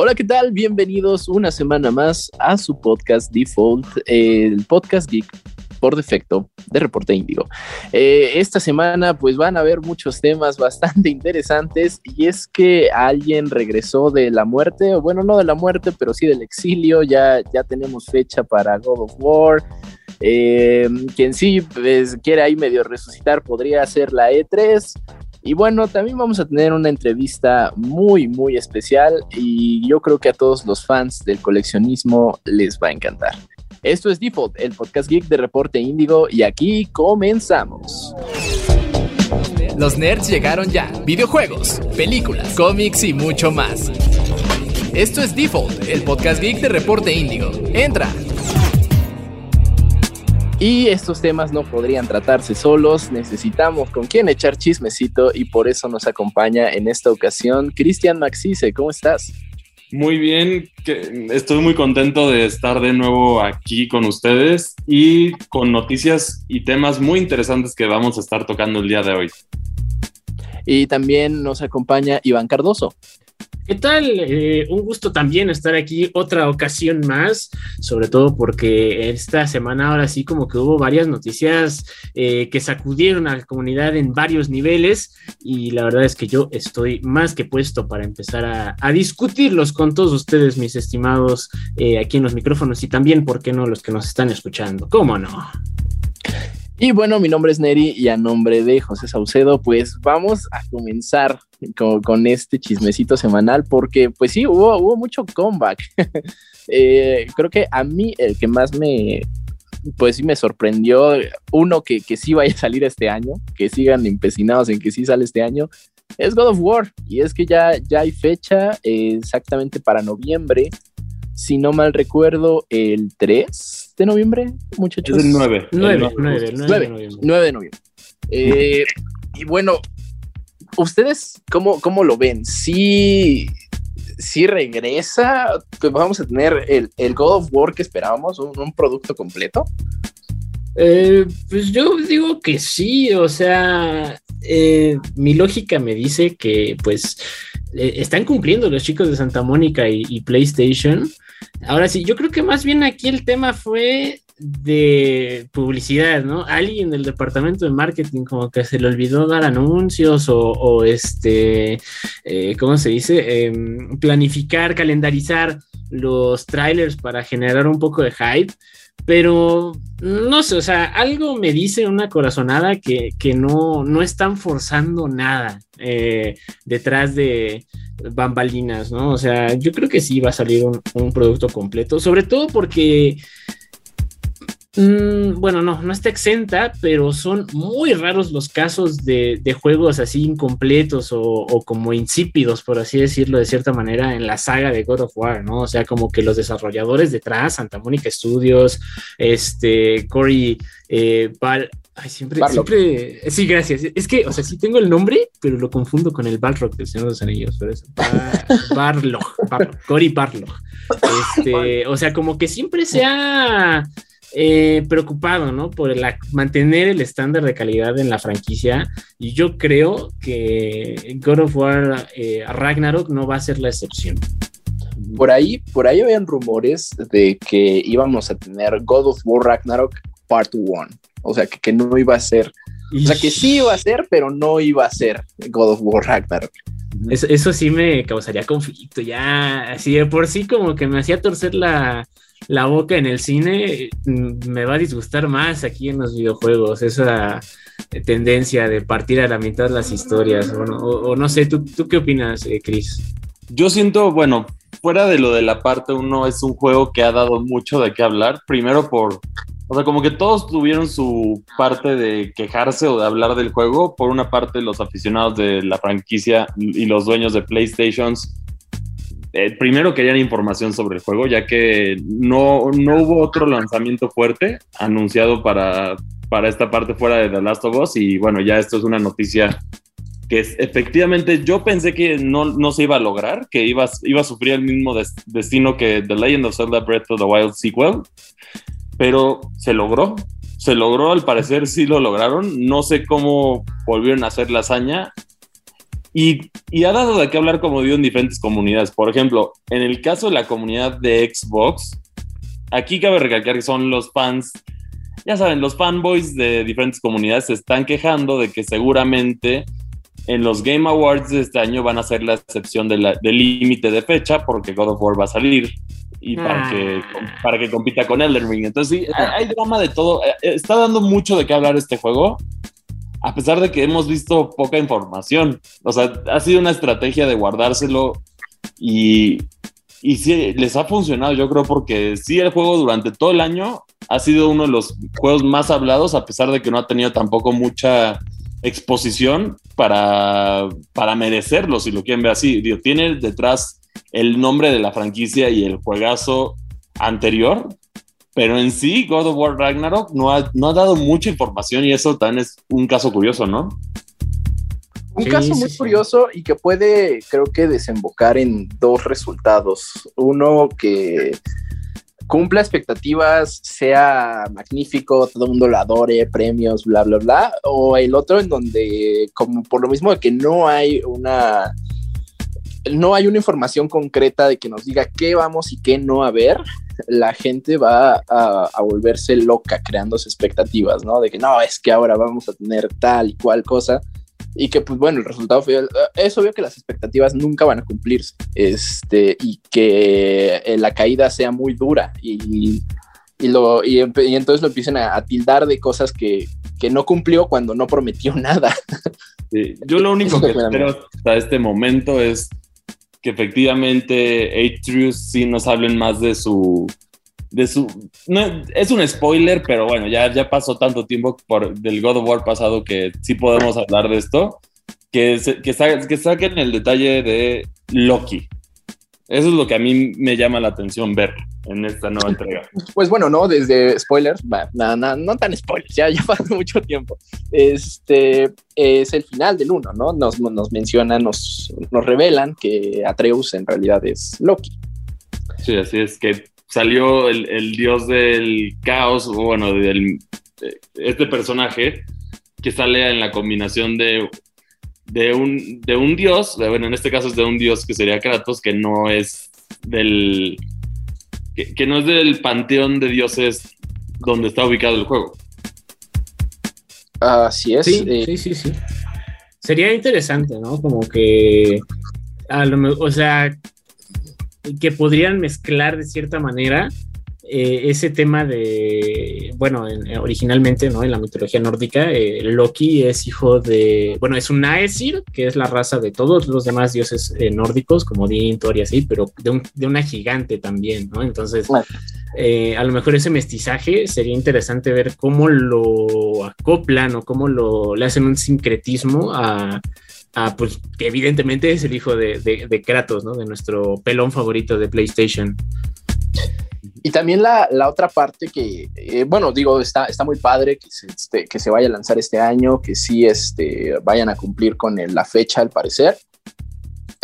Hola, ¿qué tal? Bienvenidos una semana más a su podcast Default, el podcast geek por defecto de Reporte Índigo. Eh, esta semana pues van a haber muchos temas bastante interesantes y es que alguien regresó de la muerte, o bueno, no de la muerte, pero sí del exilio, ya, ya tenemos fecha para God of War. Eh, quien sí pues, quiere ahí medio resucitar podría ser la E3. Y bueno, también vamos a tener una entrevista muy, muy especial y yo creo que a todos los fans del coleccionismo les va a encantar. Esto es Default, el podcast geek de Reporte Índigo y aquí comenzamos. Los nerds llegaron ya. Videojuegos, películas, cómics y mucho más. Esto es Default, el podcast geek de Reporte Índigo. Entra. Y estos temas no podrían tratarse solos, necesitamos con quién echar chismecito y por eso nos acompaña en esta ocasión Cristian Maxice. ¿Cómo estás? Muy bien, que estoy muy contento de estar de nuevo aquí con ustedes y con noticias y temas muy interesantes que vamos a estar tocando el día de hoy. Y también nos acompaña Iván Cardoso. ¿Qué tal? Eh, un gusto también estar aquí otra ocasión más, sobre todo porque esta semana ahora sí como que hubo varias noticias eh, que sacudieron a la comunidad en varios niveles y la verdad es que yo estoy más que puesto para empezar a, discutirlos con todos ustedes, mis estimados, eh, aquí en los micrófonos y también, ¿por qué no, los que nos están escuchando? ¿Cómo no? Y bueno, mi nombre es Neri y a nombre de José Saucedo, pues vamos a comenzar con, este chismecito semanal porque pues sí, hubo, mucho comeback. Eh, creo que a mí el que más me, pues sí me sorprendió, uno que, que sí vaya a salir este año, que sigan empecinados en que sí sale este año, es God of War. Y es que ya, ya hay fecha eh, exactamente para noviembre si no mal recuerdo, el 3 de noviembre, muchachos. Es el 9. 9, 9, 9, de noviembre. 9 de noviembre. Eh, y bueno, ¿ustedes cómo, cómo lo ven? ¿Sí, sí regresa? Pues ¿Vamos a tener el, el, God of War que esperábamos, un, un producto completo? Eh, pues yo digo que sí, o sea, eh, mi lógica me dice que pues eh, están cumpliendo los chicos de Santa Mónica y, PlayStation. Ahora sí, yo creo que más bien aquí el tema fue de publicidad, ¿no? Alguien del departamento de marketing como que se le olvidó dar anuncios o, este, eh, ¿cómo se dice? Em, planificar, calendarizar los trailers para generar un poco de hype pero no sé, o sea, algo me dice una corazonada que, no, no están forzando nada eh, detrás de bambalinas, ¿no? O sea, yo creo que sí va a salir un, un producto completo, sobre todo porque Mm, bueno, no, no está exenta, pero son muy raros los casos de, juegos así incompletos o, como insípidos, por así decirlo de cierta manera, en la saga de God of War, ¿no? O sea, como que los desarrolladores detrás, Santa Mónica Studios, este, Corey eh, Ay, siempre, siempre. Sí, gracias. Es que, o sea, sí tengo el nombre, pero lo confundo con el Balrog del Señor de los Anillos. Pero es Barlog, Cory Barlog. Este, o sea, como que siempre se ha eh, preocupado, ¿no? Por mantener el estándar de calidad en la franquicia. Y yo creo que God of War eh, Ragnarok no va a ser la excepción. Por ahí, por ahí habían rumores de que íbamos a tener God of War Ragnarok Part 1. O sea, que, no iba a ser. O sea, que sí iba a ser, pero no iba a ser God of War Ragnarok. Eso, eso sí me causaría conflicto, ya así de por sí como que me hacía torcer la, la boca en el cine, mm, me va a disgustar más aquí en los videojuegos, esa tendencia de partir a la mitad las historias, o, no sé, ¿tú, ¿tú, qué opinas, eh, Chris? Yo siento, bueno, fuera de lo de la parte 1, es un juego que ha dado mucho de qué hablar, primero por, o sea, como que todos tuvieron su parte de quejarse o de hablar del juego, por una parte los aficionados de la franquicia y los dueños de PlayStations eh, primero querían información sobre el juego, ya que no, no hubo otro lanzamiento fuerte anunciado para, para esta parte fuera de The Last of Us. Y bueno, ya esto es una noticia que efectivamente yo pensé que no, no, se iba a lograr, que iba, iba a sufrir el mismo destino que The Legend of Zelda Breath of the Wild sequel, pero se logró. Se logró, al parecer sí lo lograron. No sé cómo volvieron a hacer la hazaña Y, y, ha dado de qué hablar, como digo, en diferentes comunidades. Por ejemplo, en el caso de la comunidad de Xbox, aquí cabe recalcar que son los fans, ya saben, los fanboys de diferentes comunidades se están quejando de que seguramente en los Game Awards de este año van a ser la excepción del límite de fecha porque God of War va a salir y para, que, ah. para que compita con Elden Ring. Entonces, sí, hay, drama de todo. Eh, está dando mucho de qué hablar este juego, a pesar de que hemos visto poca información. O sea, ha sido una estrategia de guardárselo y, y sí, les ha funcionado, yo creo, porque sí, el juego durante todo el año ha sido uno de los juegos más hablados, a pesar de que no ha tenido tampoco mucha exposición para, para merecerlo, si lo quieren ver así. Digo, tiene detrás el nombre de la franquicia y el juegazo anterior, pero en sí God of War Ragnarok no ha, no ha dado mucha información y eso también es un caso curioso, ¿no? Un caso muy curioso y que puede, creo que, desembocar en dos resultados. Uno que cumpla expectativas, sea magnífico, todo el mundo lo adore, premios, bla, bla, bla. O el otro en donde, como por lo mismo de que no hay una no hay una información concreta de que nos diga qué vamos y qué no a ver, la gente va a, volverse loca creándose expectativas, ¿no? De que no, es que ahora vamos a tener tal y cual cosa. Y que, pues bueno, el resultado fue, es obvio que las expectativas nunca van a cumplirse, este, y que eh, la caída sea muy dura y, y, lo, y, entonces lo empiecen a, tildar de cosas que, que no cumplió cuando no prometió nada. yo lo único que espero hasta este momento es que efectivamente Atreus sí nos hablen más de su de su es un spoiler, pero bueno, ya, ya pasó tanto tiempo por del God of War pasado que sí podemos hablar de esto. Que, que, que saquen el detalle de Loki. Eso es lo que a mí me llama la atención ver en esta nueva entrega. Pues bueno, no, desde spoilers, no, no, tan spoilers, ya, ya pasó mucho tiempo. Este es el final del uno, ¿no? Nos, nos mencionan, nos, nos revelan que Atreus en realidad es Loki. Sí, así es, que salió el, el dios del caos, o bueno, del, este personaje que sale en la combinación de de un, de un dios, bueno, en este caso es de un dios que sería Kratos, que no es del. que, no es del panteón de dioses donde está ubicado el juego. Así es. Sí, eh, sí, sí, sí. Sería interesante, ¿no? Como que. A lo, o sea, que podrían mezclar de cierta manera eh, ese tema de, bueno, eh, originalmente, ¿no? En la mitología nórdica, eh, Loki es hijo de, bueno, es un Aesir, que es la raza de todos los demás dioses nórdicos, como Odín, Thor y así, pero de, de, una gigante también, ¿no? Entonces, a lo mejor ese mestizaje sería interesante ver cómo lo acoplan o cómo lo, le hacen un sincretismo a, pues, que evidentemente es el hijo de, de, de Kratos, ¿no? De nuestro pelón favorito de PlayStation. Y también la, la otra parte que, eh, bueno, digo, está, está muy padre que se, este, que se vaya a lanzar este año, que sí este, vayan a cumplir con la fecha al parecer.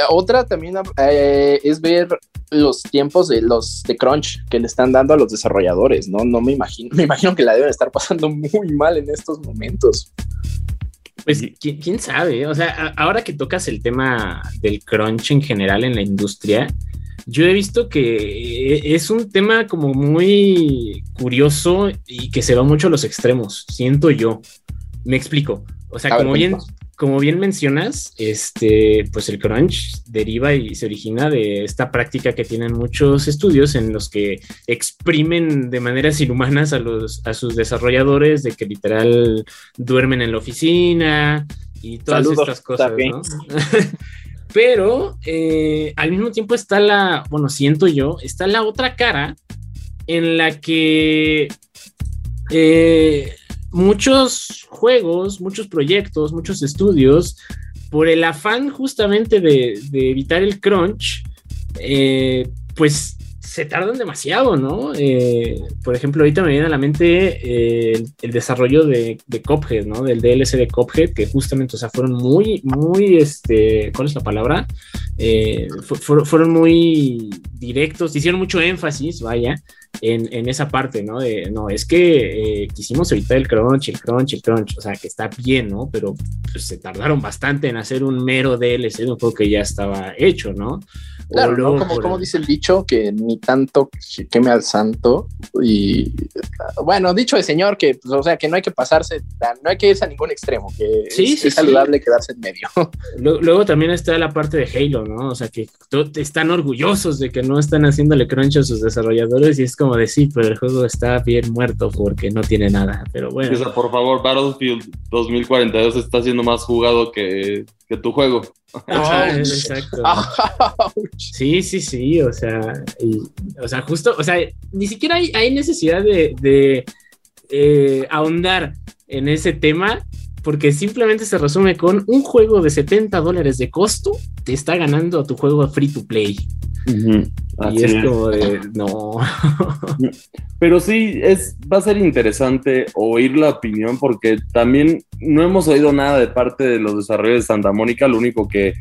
Otra también eh, es ver los tiempos de los de crunch que le están dando a los desarrolladores, ¿no? No me imagino, me imagino que la deben estar pasando muy mal en estos momentos. Pues ¿quién, quién sabe, o sea, ahora que tocas el tema del crunch en general en la industria, yo he visto que es un tema como muy curioso y que se va mucho a los extremos, siento yo. Me explico. O sea, como bien, como bien mencionas, este, pues el crunch deriva y se origina de esta práctica que tienen muchos estudios en los que exprimen de maneras inhumanas a, los, a sus desarrolladores, de que literal duermen en la oficina y todas estas cosas, ¿no? Pero eh, al mismo tiempo está la, bueno, siento yo, está la otra cara en la que eh, muchos juegos, muchos proyectos, muchos estudios, por el afán justamente de, evitar el crunch, eh, pues se tardan demasiado, ¿no? Eh, por ejemplo, ahorita me viene a la mente eh, el, desarrollo de, de, Cophead, ¿no? Del DLC de Cophead, que justamente, o sea, fueron muy, muy, este, ¿cuál es la palabra? Eh, fueron muy directos, hicieron mucho énfasis, vaya, en, esa parte, ¿no? De, no, es que quisimos evitar el crunch, el crunch, el crunch, o sea, que está bien, ¿no? Pero pues, se tardaron bastante en hacer un mero DLC de un juego que ya estaba hecho, ¿no? Claro, como, como dice el dicho, que ni tanto queme al santo. Y bueno, dicho de señor, que, pues, o sea, que no hay que pasarse, no hay que irse a ningún extremo, que es, saludable quedarse en medio. Luego, también está la parte de Halo, ¿no? O sea, que están orgullosos de que no están haciéndole crunch a sus desarrolladores y es como decir, pero el juego está bien muerto porque no tiene nada. Pero bueno. O sea, por favor, Battlefield 2042 está siendo más jugado que, que tu juego. exacto. Sí, sí, sí, o sea, o sea, justo, o sea, ni siquiera hay, necesidad de, eh, ahondar en ese tema porque simplemente se resume con un juego de 70 dólares de costo te está ganando a tu juego free to play. Y es, como de, no. Pero sí, es, va a ser interesante oír la opinión porque también no hemos oído nada de parte de los desarrollos de Santa Mónica. Lo único que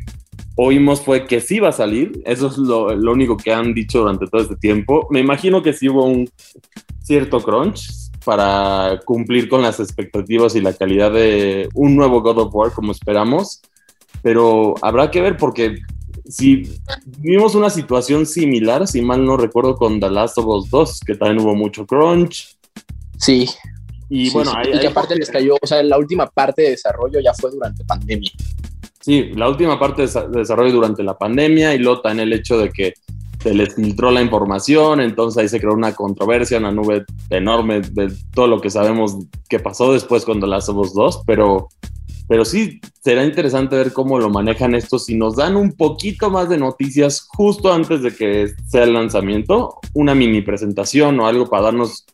oímos fue que sí va a salir. Eso es lo, único que han dicho durante todo este tiempo. Me imagino que sí hubo un cierto crunch para cumplir con las expectativas y la calidad de un nuevo God of War como esperamos. Pero habrá que ver porque si vimos una situación similar, si mal no recuerdo, con The Last of Us 2, que también hubo mucho crunch. Sí. Y bueno, y que aparte les cayó, o sea, la última parte de desarrollo ya fue durante pandemia. Sí, la última parte de desarrollo durante la pandemia y luego en el hecho de que se les filtró la información, entonces ahí se creó una controversia, una nube enorme de todo lo que sabemos que pasó después cuando las somos dos, pero, pero sí será interesante ver cómo lo manejan esto, si nos dan un poquito más de noticias justo antes de que sea el lanzamiento, una mini presentación o algo para darnos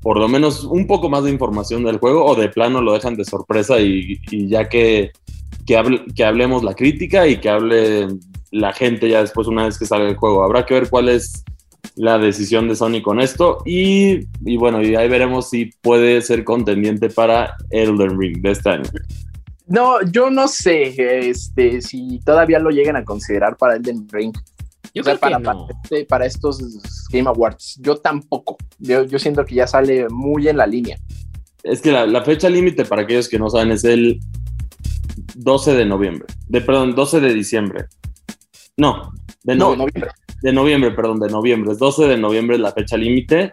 por lo menos un poco más de información del juego o de plano lo dejan de sorpresa y, ya que, que, que hablemos la crítica y que hable la gente ya después una vez que salga el juego. Habrá que ver cuál es la decisión de Sony con esto y, bueno, y ahí veremos si puede ser contendiente para Elden Ring de este año. No, yo no sé este, si todavía lo llegan a considerar para Elden Ring. Yo creo para, este, para, estos Game Awards. Yo tampoco. Yo, siento que ya sale muy en la línea. Es que la, fecha límite, para aquellos que no saben, es el 12 de noviembre. De, perdón, 12 de diciembre. No, de noviembre. De noviembre, perdón, de noviembre. Es 12 de noviembre la fecha límite.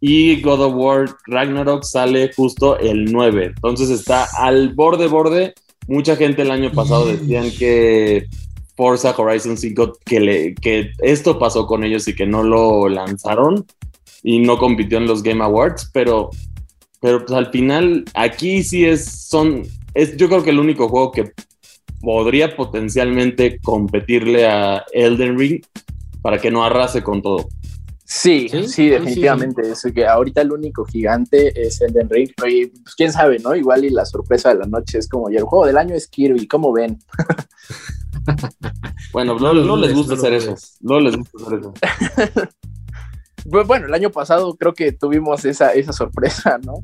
Y God of War Ragnarok sale justo el 9. Entonces está al borde, borde. Mucha gente el año pasado decían que Forza Horizon 5, que, le, que esto pasó con ellos y que no lo lanzaron y no compitió en los Game Awards, pero, pero pues al final aquí sí es, son, es yo creo que el único juego que podría potencialmente competirle a Elden Ring para que no arrase con todo. Sí, sí, definitivamente. Es que ahorita el único gigante es Elden Ring. Y pues quién sabe, ¿no? Igual y la sorpresa de la noche es como, ya el juego del año es Kirby, ¿cómo ven? bueno, no, les gusta hacer eso. No les gusta hacer eso. bueno, el año pasado creo que tuvimos esa, esa sorpresa, ¿no?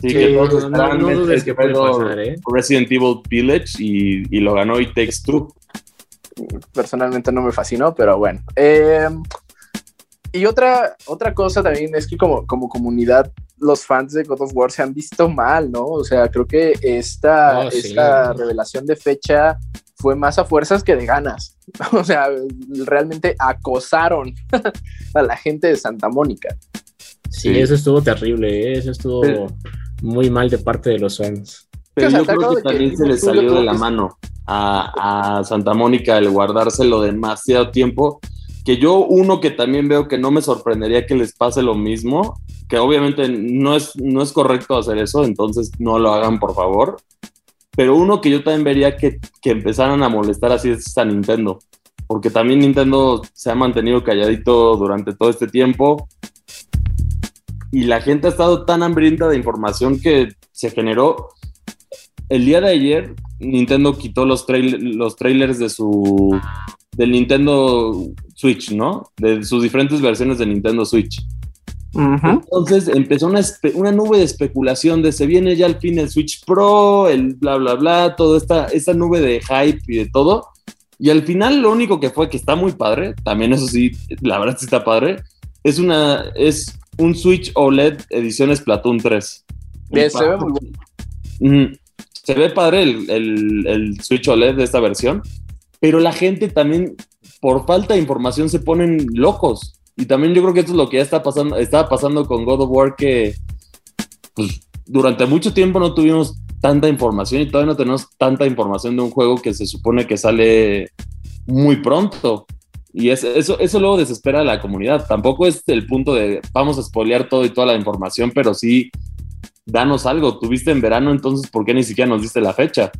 Sí, que no, no, dudes que puede pasar, ¿eh? Resident Evil Village y, y, lo ganó y Takes Two. Personalmente no me fascinó, pero bueno. Eh, y otra, otra cosa también es que como, como comunidad los fans de God of War se han visto mal, ¿no? O sea, creo que esta, oh, esta revelación de fecha fue más a fuerzas que de ganas. O sea, realmente acosaron a la gente de Santa Mónica. Sí, eso estuvo terrible, ¿eh? eso estuvo muy mal de parte de los fans. Pero yo creo que también se le salió de la mano a, a, Santa Mónica el guardárselo demasiado tiempo. Que yo, uno que también veo que no me sorprendería que les pase lo mismo, que obviamente no es, no es correcto hacer eso, entonces no lo hagan por favor. Pero uno que yo también vería que, que empezaran a molestar así es a Nintendo, porque también Nintendo se ha mantenido calladito durante todo este tiempo y la gente ha estado tan hambrienta de información que se generó. El día de ayer, Nintendo quitó los, los trailers de su del Nintendo Switch, ¿no? De sus diferentes versiones de Nintendo Switch. Entonces empezó una, una, nube de especulación de se viene ya al fin el Switch Pro, el bla, bla, bla, toda esta, esta nube de hype y de todo. Y al final lo único que fue que está muy padre, también eso sí, la verdad sí está padre, es, una, es un Switch OLED edición Splatoon 3. se ve muy bueno. Se ve padre el, el, el Switch OLED de esta versión, pero la gente también, por falta de información, se ponen locos. Y también yo creo que esto es lo que ya está pasando, estaba pasando con God of War, que pues, durante mucho tiempo no tuvimos tanta información y todavía no tenemos tanta información de un juego que se supone que sale muy pronto. Y eso, eso luego desespera a la comunidad. Tampoco es el punto de vamos a spoilear todo y toda la información, pero sí, danos algo. Tuviste en verano, entonces, ¿por qué ni siquiera nos diste la fecha?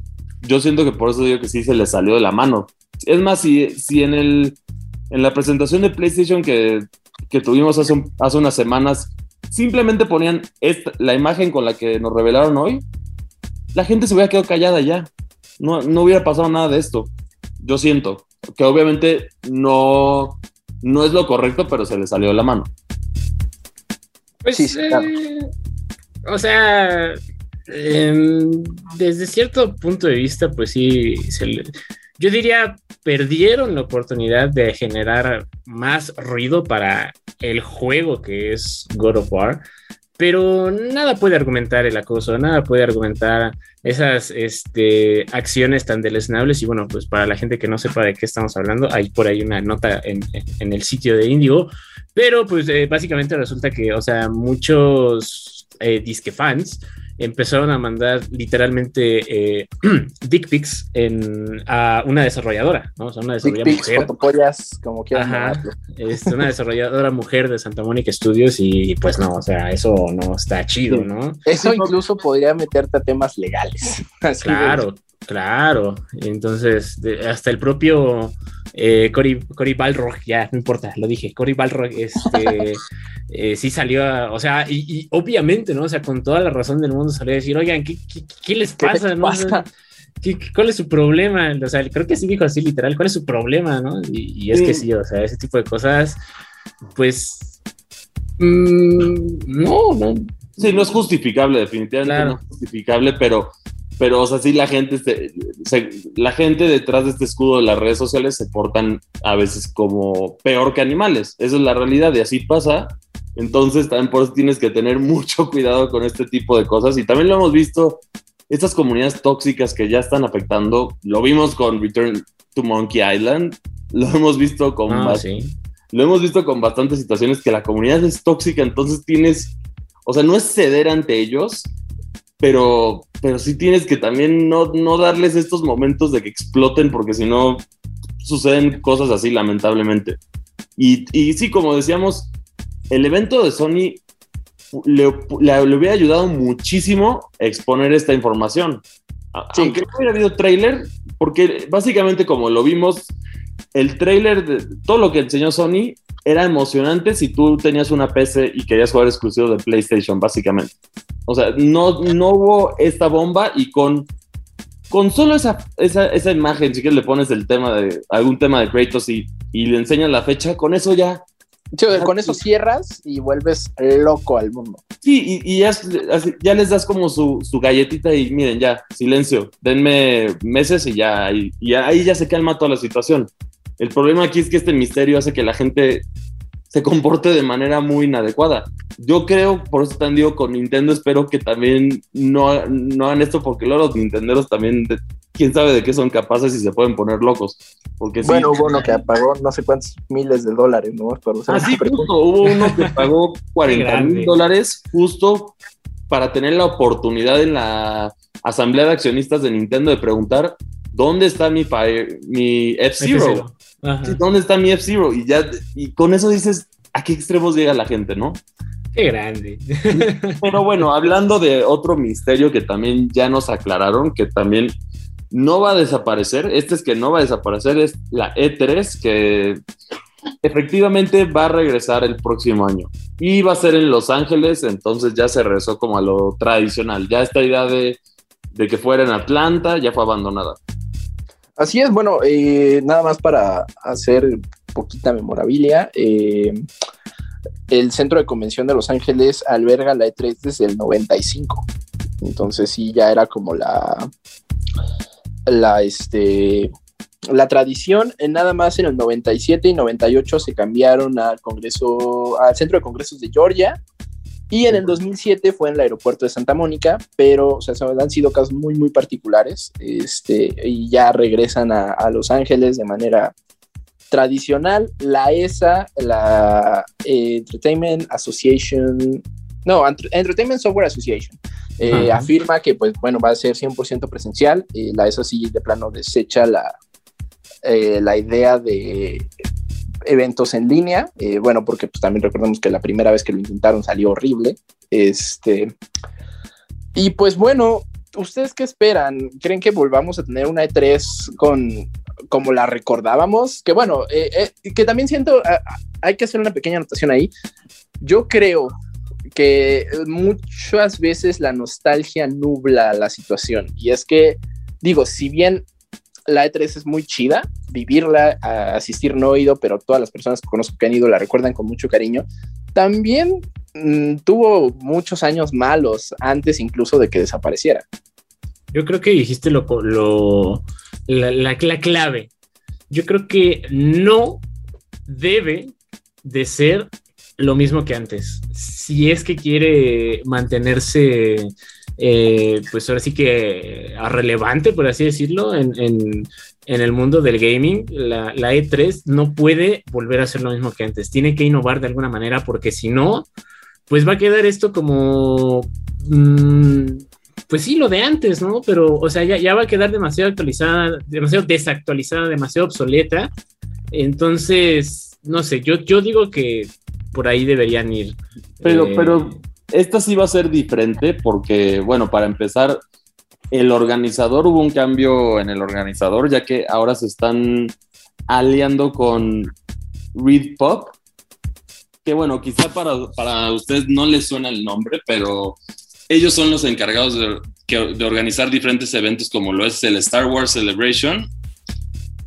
Yo siento que por eso digo que sí se le salió de la mano. Es más, si, si en, el, en la presentación de PlayStation que, que tuvimos hace, hace unas semanas, simplemente ponían la imagen con la que nos revelaron hoy, la gente se hubiera quedado callada ya. No, no hubiera pasado nada de esto. Yo siento que obviamente no, no es lo correcto, pero se le salió de la mano. Pues, sí, eh, o sea, em, desde cierto punto de vista, pues sí, yo diría, perdieron la oportunidad de generar más ruido para el juego que es God of War pero nada puede argumentar el acoso, nada puede argumentar esas este, acciones tan deleznables. Y bueno, pues para la gente que no sepa de qué estamos hablando, hay por ahí una nota en, en el sitio de Indigo, pero pues eh, básicamente resulta que, o sea, muchos eh, disque fans empezaron a mandar literalmente eh, dick pics en, a una desarrolladora, ¿no? O sea, una desarrolladora mujer. como quieran Es una desarrolladora mujer de Santa Mónica Studios y pues no, o sea, eso no está chido, ¿no? Eso incluso podría meterte a temas legales. claro, claro. Entonces, hasta el propio eh, Cory, Cory Balrog, ya, no importa, lo dije, Cory Balrog, este, eh, sí salió, a, o sea, y, obviamente, ¿no? O sea, con toda la razón del mundo salió a decir, oigan, ¿qué, qué, les pasa? ¿no? cuál es su problema? O sea, creo que sí dijo así literal, ¿cuál es su problema? ¿no? Y, es que sí, o sea, ese tipo de cosas, pues, mm, no, no. Sí, no es justificable, definitivamente no es justificable, pero pero o sea, sí la gente, la gente detrás de este escudo de las redes sociales se portan a veces como peor que animales. Esa es la realidad y así pasa. Entonces también por eso tienes que tener mucho cuidado con este tipo de cosas. Y también lo hemos visto, estas comunidades tóxicas que ya están afectando, lo vimos con Return to Monkey Island, lo hemos visto con... Ah, lo hemos visto con bastantes situaciones que la comunidad es tóxica, entonces tienes, o sea, no es ceder ante ellos, pero, pero sí tienes que también no, no darles estos momentos de que exploten, porque si no suceden cosas así, lamentablemente. Y, y sí, como decíamos, el evento de Sony le, le, hubiera ayudado muchísimo a exponer esta información. Aunque no hubiera habido trailer, porque básicamente como lo vimos, el trailer de todo lo que enseñó Sony era emocionante si tú tenías una PC y querías jugar exclusivo de PlayStation, básicamente. O sea, no, no hubo esta bomba y con, con solo esa, esa, esa imagen, si quieres le pones el tema de algún tema de Kratos y, y le enseñas la fecha, con eso ya con eso cierras y vuelves loco al mundo. Sí, y, ya, ya, les das como su, su, galletita y miren, ya, silencio, denme meses y ya, y, y, ahí ya se calma toda la situación. El problema aquí es que este misterio hace que la gente se comporte de manera muy inadecuada. Yo creo, por eso también digo, con Nintendo espero que también no, no hagan esto porque luego los nintenderos también, quién sabe de qué son capaces y se pueden poner locos. Porque bueno, hubo uno que pagó no sé cuántos miles de dólares, ¿no? ah, sí, justo, hubo uno que pagó 40 mil dólares justo para tener la oportunidad en la asamblea de accionistas de Nintendo de preguntar dónde está mi, mi F-Zero. ¿Dónde está mi F-Zero? Y ya, y con eso dices, ¿a qué extremos llega la gente, no? Qué grande. Pero bueno, hablando de otro misterio que también ya nos aclararon, que también no va a desaparecer, este es que no va a desaparecer, es la E3, que efectivamente va a regresar el próximo año. Y va a ser en Los Ángeles, entonces ya se regresó como a lo tradicional. Ya esta idea de, de que fuera en Atlanta ya fue abandonada. Así es, bueno, eh, nada más para hacer poquita memorabilia. Eh, el centro de convención de Los Ángeles alberga la E3 desde el 95. Entonces sí, ya era como la, la, este, la tradición. En nada más en el 97 y 98 se cambiaron al Congreso, al Centro de Congresos de Georgia. Y en el 2007 fue en el aeropuerto de Santa Mónica, pero o sea, han sido casos muy, muy particulares. Este, y ya regresan a, a Los Ángeles de manera tradicional, la ESA, la eh, Entertainment Association, no, Entertainment Software Association, eh, afirma que, pues, bueno, va a ser 100% presencial. la ESA sí de plano desecha la, eh, la idea de eventos en línea, bueno, porque pues también recordemos que la primera vez que lo intentaron salió horrible. Este, y pues bueno, ¿ustedes qué esperan? ¿Creen que volvamos a tener una E3 con como la recordábamos? Que bueno, eh, eh, que también siento, hay que hacer una pequeña anotación ahí. Yo creo que muchas veces la nostalgia nubla la situación. Y es que, digo, si bien la E3 es muy chida, vivirla, asistir no he ido, pero todas las personas que conozco que han ido la recuerdan con mucho cariño, también mm, tuvo muchos años malos antes incluso de que desapareciera. Yo creo que dijiste lo, lo la, la, clave. Yo creo que no debe de ser lo mismo que antes. Si es que quiere mantenerse, eh, pues ahora sí que relevante, por así decirlo, en, el mundo del gaming, la, E3 no puede volver a ser lo mismo que antes. Tiene que innovar de alguna manera porque si no, pues va a quedar esto como... Mm, pues sí, lo de antes, ¿no? Pero, o sea, ya, va a quedar demasiado actualizada, demasiado desactualizada, demasiado obsoleta. Entonces, no sé, yo, yo digo que por ahí deberían ir. Pero, eh, pero esta sí va a ser diferente porque, bueno, para empezar, el organizador, hubo un cambio en el organizador, ya que ahora se están aliando con Read Pop, que bueno, quizá para, para ustedes no les suena el nombre, pero ellos son los encargados de, organizar diferentes eventos como lo es el Star Wars Celebration,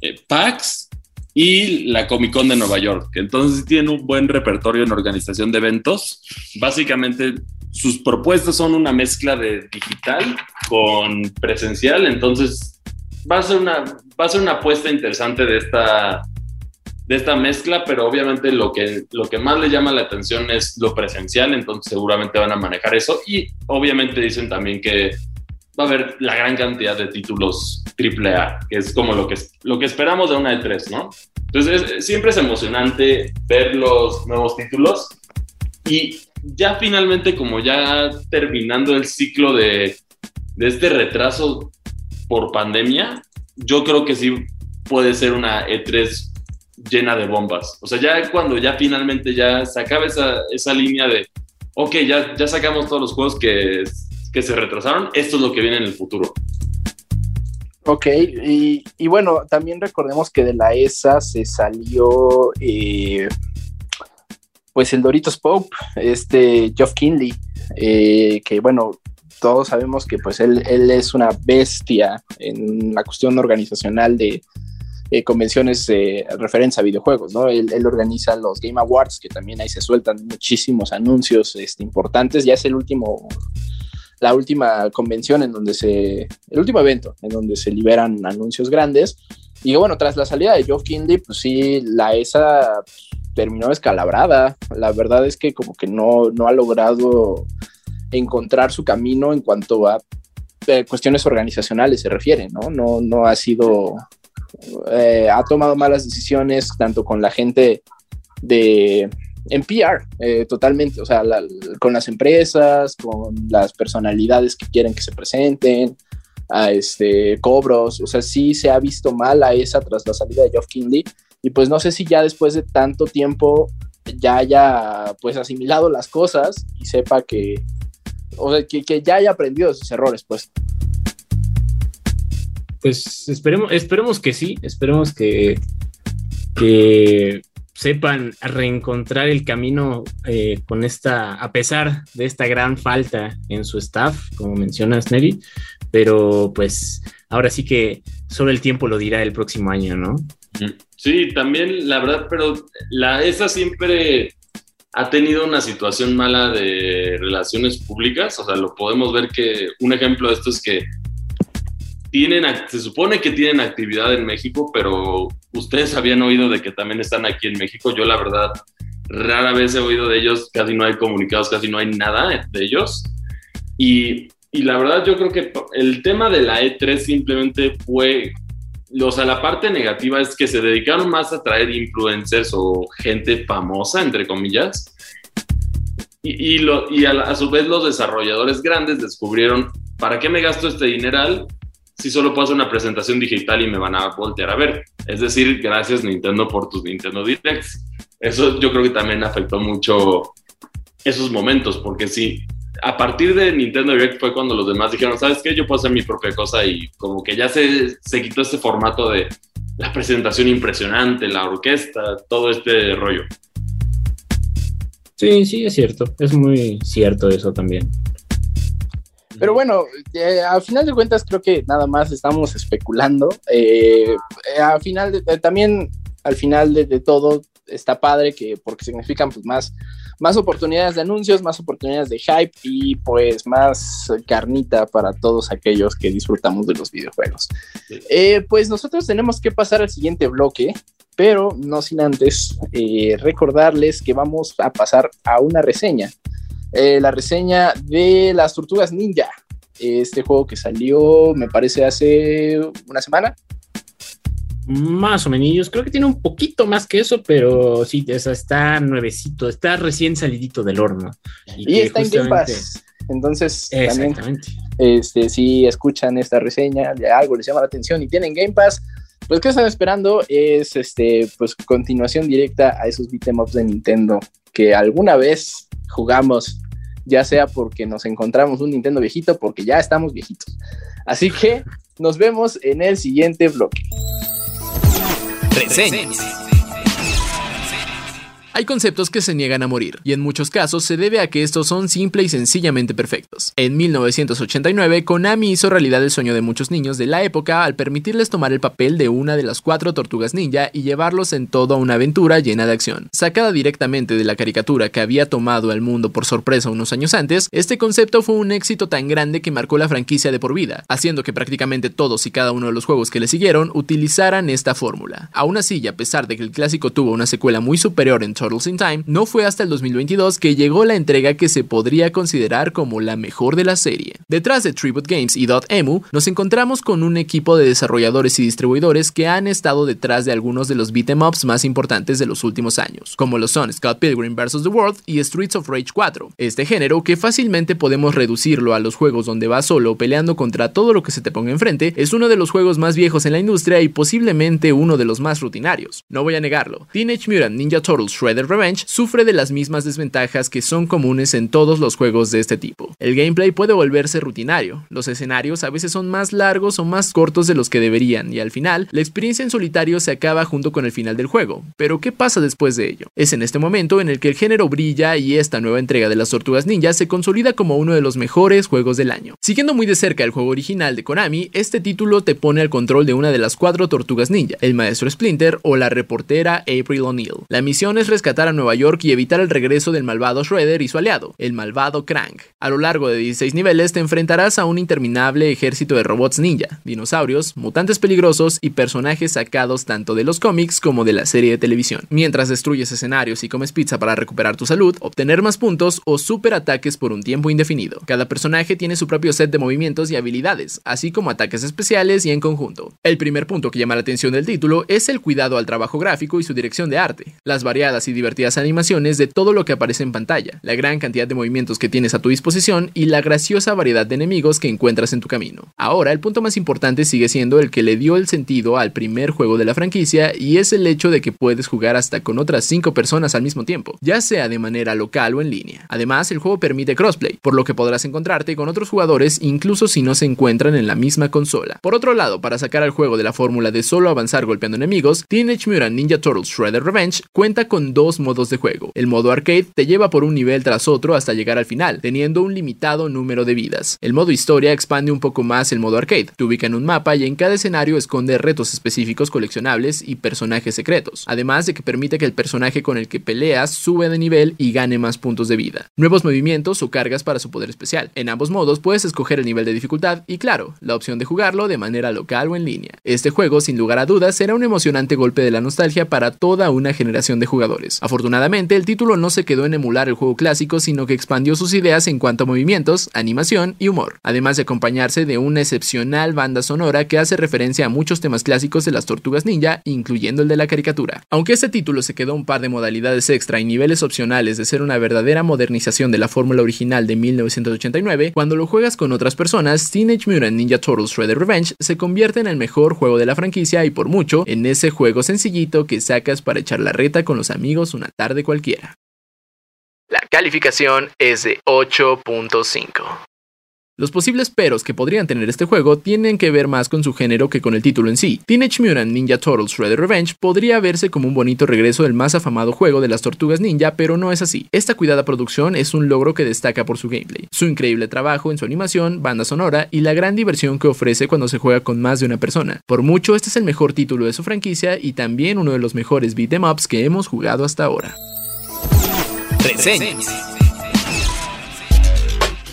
eh, PAX y la Comic Con de Nueva York. Entonces tienen un buen repertorio en organización de eventos. Básicamente sus propuestas son una mezcla de digital con presencial, entonces va a ser una, va a ser una apuesta interesante de esta, de esta mezcla, pero obviamente lo que, lo que más le llama la atención es lo presencial, entonces seguramente van a manejar eso y obviamente dicen también que va a haber la gran cantidad de títulos AAA, que es como lo que, lo que esperamos de una de tres, ¿no? Entonces siempre es emocionante ver los nuevos títulos y ya finalmente como ya terminando el ciclo de, de este retraso por pandemia, yo creo que sí puede ser una E3 llena de bombas. O sea, ya cuando ya finalmente ya se acaba esa, esa línea de, ok, ya, ya sacamos todos los juegos que, que se retrasaron, esto es lo que viene en el futuro. Ok, y, bueno, también recordemos que de la ESA se salió eh, pues el Doritos Pope, este Geoff Kinley, eh, que bueno, todos sabemos que pues él, él, es una bestia en la cuestión organizacional de, eh, convenciones de referencia a videojuegos, ¿no? Él, organiza los Game Awards, que también ahí se sueltan muchísimos anuncios este, importantes. Ya es el último, la última convención en donde se, el último evento en donde se liberan anuncios grandes. Y bueno, tras la salida de Geoff Kinley, pues sí, la ESA terminó descalabrada. La verdad es que como que no, no ha logrado encontrar su camino en cuanto a eh, cuestiones organizacionales se refiere, ¿no? No, no ha sido eh, ha tomado malas decisiones tanto con la gente de en PR, eh, totalmente, o sea, con las empresas, con las personalidades que quieren que se presenten, a este, cobros, o sea, sí se ha visto mal a esa tras la salida de Geoff Kinley, y pues no sé si ya después de tanto tiempo ya haya pues asimilado las cosas y sepa que, o sea, que, que ya haya aprendido sus errores, pues. Pues esperemos, esperemos que sí, esperemos que, que sepan reencontrar el camino eh, con esta, a pesar de esta gran falta en su staff, como mencionas, Neri, pero pues ahora sí que solo el tiempo lo dirá el próximo año, ¿no? Sí, también, la verdad, pero la esa siempre ha tenido una situación mala de relaciones públicas. O sea, lo podemos ver que un ejemplo de esto es que tienen, se supone que tienen actividad en México, pero ustedes habían oído de que también están aquí en México. Yo, la verdad, rara vez he oído de ellos, casi no hay comunicados, casi no hay nada de ellos. Y, y la verdad, yo creo que el tema de la E3 simplemente fue o sea, la parte negativa es que se dedicaron más a traer influencers o gente famosa, entre comillas, y, lo, y a, a, su vez los desarrolladores grandes descubrieron, ¿para qué me gasto este dineral si solo puedo hacer una presentación digital y me van a voltear a ver? Es decir, gracias Nintendo por tus Nintendo Directs. Eso yo creo que también afectó mucho esos momentos, porque sí, a partir de Nintendo Direct fue cuando los demás dijeron, ¿sabes qué? Yo puedo hacer mi propia cosa y como que ya se, se quitó este formato de la presentación impresionante, la orquesta, todo este rollo. Sí, sí, es cierto. Es muy cierto eso también. Pero bueno, eh, a final de cuentas creo que nada más estamos especulando. Eh, eh al final, de, también al final de, de, todo está padre que porque significan pues más más oportunidades de anuncios, más oportunidades de hype y pues más carnita para todos aquellos que disfrutamos de los videojuegos. Eh, pues nosotros tenemos que pasar al siguiente bloque, pero no sin antes eh, recordarles que vamos a pasar a una reseña. Eh, la reseña de las tortugas ninja. Este juego que salió, me parece, hace una semana. Más o menos, creo que tiene un poquito más que eso, pero sí, está nuevecito, está recién salidito del horno. Y, y está justamente... en Game Pass. Entonces, también, este, si escuchan esta reseña, de algo les llama la atención y tienen Game Pass, pues ¿qué están esperando? Es este, pues continuación directa a esos beat'em ups de Nintendo que alguna vez jugamos, ya sea porque nos encontramos un Nintendo viejito, porque ya estamos viejitos. Así que nos vemos en el siguiente bloque. Hay conceptos que se niegan a morir, y en muchos casos se debe a que estos son simple y sencillamente perfectos. En 1989, Konami hizo realidad el sueño de muchos niños de la época al permitirles tomar el papel de una de las cuatro tortugas ninja y llevarlos en toda una aventura llena de acción. Sacada directamente de la caricatura que había tomado al mundo por sorpresa unos años antes, este concepto fue un éxito tan grande que marcó la franquicia de por vida, haciendo que prácticamente todos y cada uno de los juegos que le siguieron utilizaran esta fórmula. Aún así, y a pesar de que el clásico tuvo una secuela muy superior en Turtles in Time, no fue hasta el 2022 que llegó la entrega que se podría considerar como la mejor de la serie. Detrás de Tribute Games y Dotemu, nos encontramos con un equipo de desarrolladores y distribuidores que han estado detrás de algunos de los beat'em ups más importantes de los últimos años, como lo son Scott Pilgrim vs. The World y Streets of Rage 4. Este género, que fácilmente podemos reducirlo a los juegos donde vas solo peleando contra todo lo que se te ponga enfrente, es uno de los juegos más viejos en la industria y posiblemente uno de los más rutinarios. No voy a negarlo. Teenage Mutant Ninja Turtles Shredder Revenge sufre de las mismas desventajas que son comunes en todos los juegos de este tipo. El gameplay puede volverse rutinario, los escenarios a veces son más largos o más cortos de los que deberían y al final la experiencia en solitario se acaba junto con el final del juego. Pero ¿qué pasa después de ello? Es en este momento en el que el género brilla y esta nueva entrega de las Tortugas Ninja se consolida como uno de los mejores juegos del año. Siguiendo muy de cerca el juego original de Konami, este título te pone al control de una de las cuatro Tortugas Ninja, el maestro Splinter o la reportera April O'Neil. La misión es rescatar a Nueva York y evitar el regreso del malvado Shredder y su aliado, el malvado Krang. A lo largo de 16 niveles te enfrentarás a un interminable ejército de robots ninja, dinosaurios, mutantes peligrosos y personajes sacados tanto de los cómics como de la serie de televisión. Mientras destruyes escenarios y comes pizza para recuperar tu salud, obtener más puntos o super ataques por un tiempo indefinido. Cada personaje tiene su propio set de movimientos y habilidades, así como ataques especiales y en conjunto. El primer punto que llama la atención del título es el cuidado al trabajo gráfico y su dirección de arte. Las variadas y divertidas animaciones de todo lo que aparece en pantalla, la gran cantidad de movimientos que tienes a tu disposición y la graciosa variedad de enemigos que encuentras en tu camino. Ahora, el punto más importante sigue siendo el que le dio el sentido al primer juego de la franquicia y es el hecho de que puedes jugar hasta con otras 5 personas al mismo tiempo, ya sea de manera local o en línea. Además, el juego permite crossplay, por lo que podrás encontrarte con otros jugadores incluso si no se encuentran en la misma consola. Por otro lado, para sacar al juego de la fórmula de solo avanzar golpeando enemigos, Teenage Mutant Ninja Turtles Shredder Revenge cuenta con dos modos de juego. El modo arcade te lleva por un nivel tras otro hasta llegar al final, teniendo un limitado número de vidas. El modo historia expande un poco más el modo arcade, te ubica en un mapa y en cada escenario esconde retos específicos coleccionables y personajes secretos, además de que permite que el personaje con el que peleas sube de nivel y gane más puntos de vida, nuevos movimientos o cargas para su poder especial. En ambos modos puedes escoger el nivel de dificultad y claro, la opción de jugarlo de manera local o en línea. Este juego, sin lugar a dudas, será un emocionante golpe de la nostalgia para toda una generación de jugadores. Afortunadamente, el título no se quedó en emular el juego clásico, sino que expandió sus ideas en cuanto a movimientos, animación y humor, además de acompañarse de una excepcional banda sonora que hace referencia a muchos temas clásicos de las tortugas ninja, incluyendo el de la caricatura. Aunque este título se quedó un par de modalidades extra y niveles opcionales de ser una verdadera modernización de la fórmula original de 1989, cuando lo juegas con otras personas, Teenage Mutant Ninja Turtles Shredder Revenge se convierte en el mejor juego de la franquicia y por mucho en ese juego sencillito que sacas para echar la reta con los amigos una tarde cualquiera. La calificación es de 8.5. Los posibles peros que podrían tener este juego tienen que ver más con su género que con el título en sí. Teenage Mutant Ninja Turtles Shredder Revenge podría verse como un bonito regreso del más afamado juego de las tortugas ninja, pero no es así. Esta cuidada producción es un logro que destaca por su gameplay, su increíble trabajo en su animación, banda sonora y la gran diversión que ofrece cuando se juega con más de una persona. Por mucho, este es el mejor título de su franquicia y también uno de los mejores beat'em ups que hemos jugado hasta ahora. Reseñas.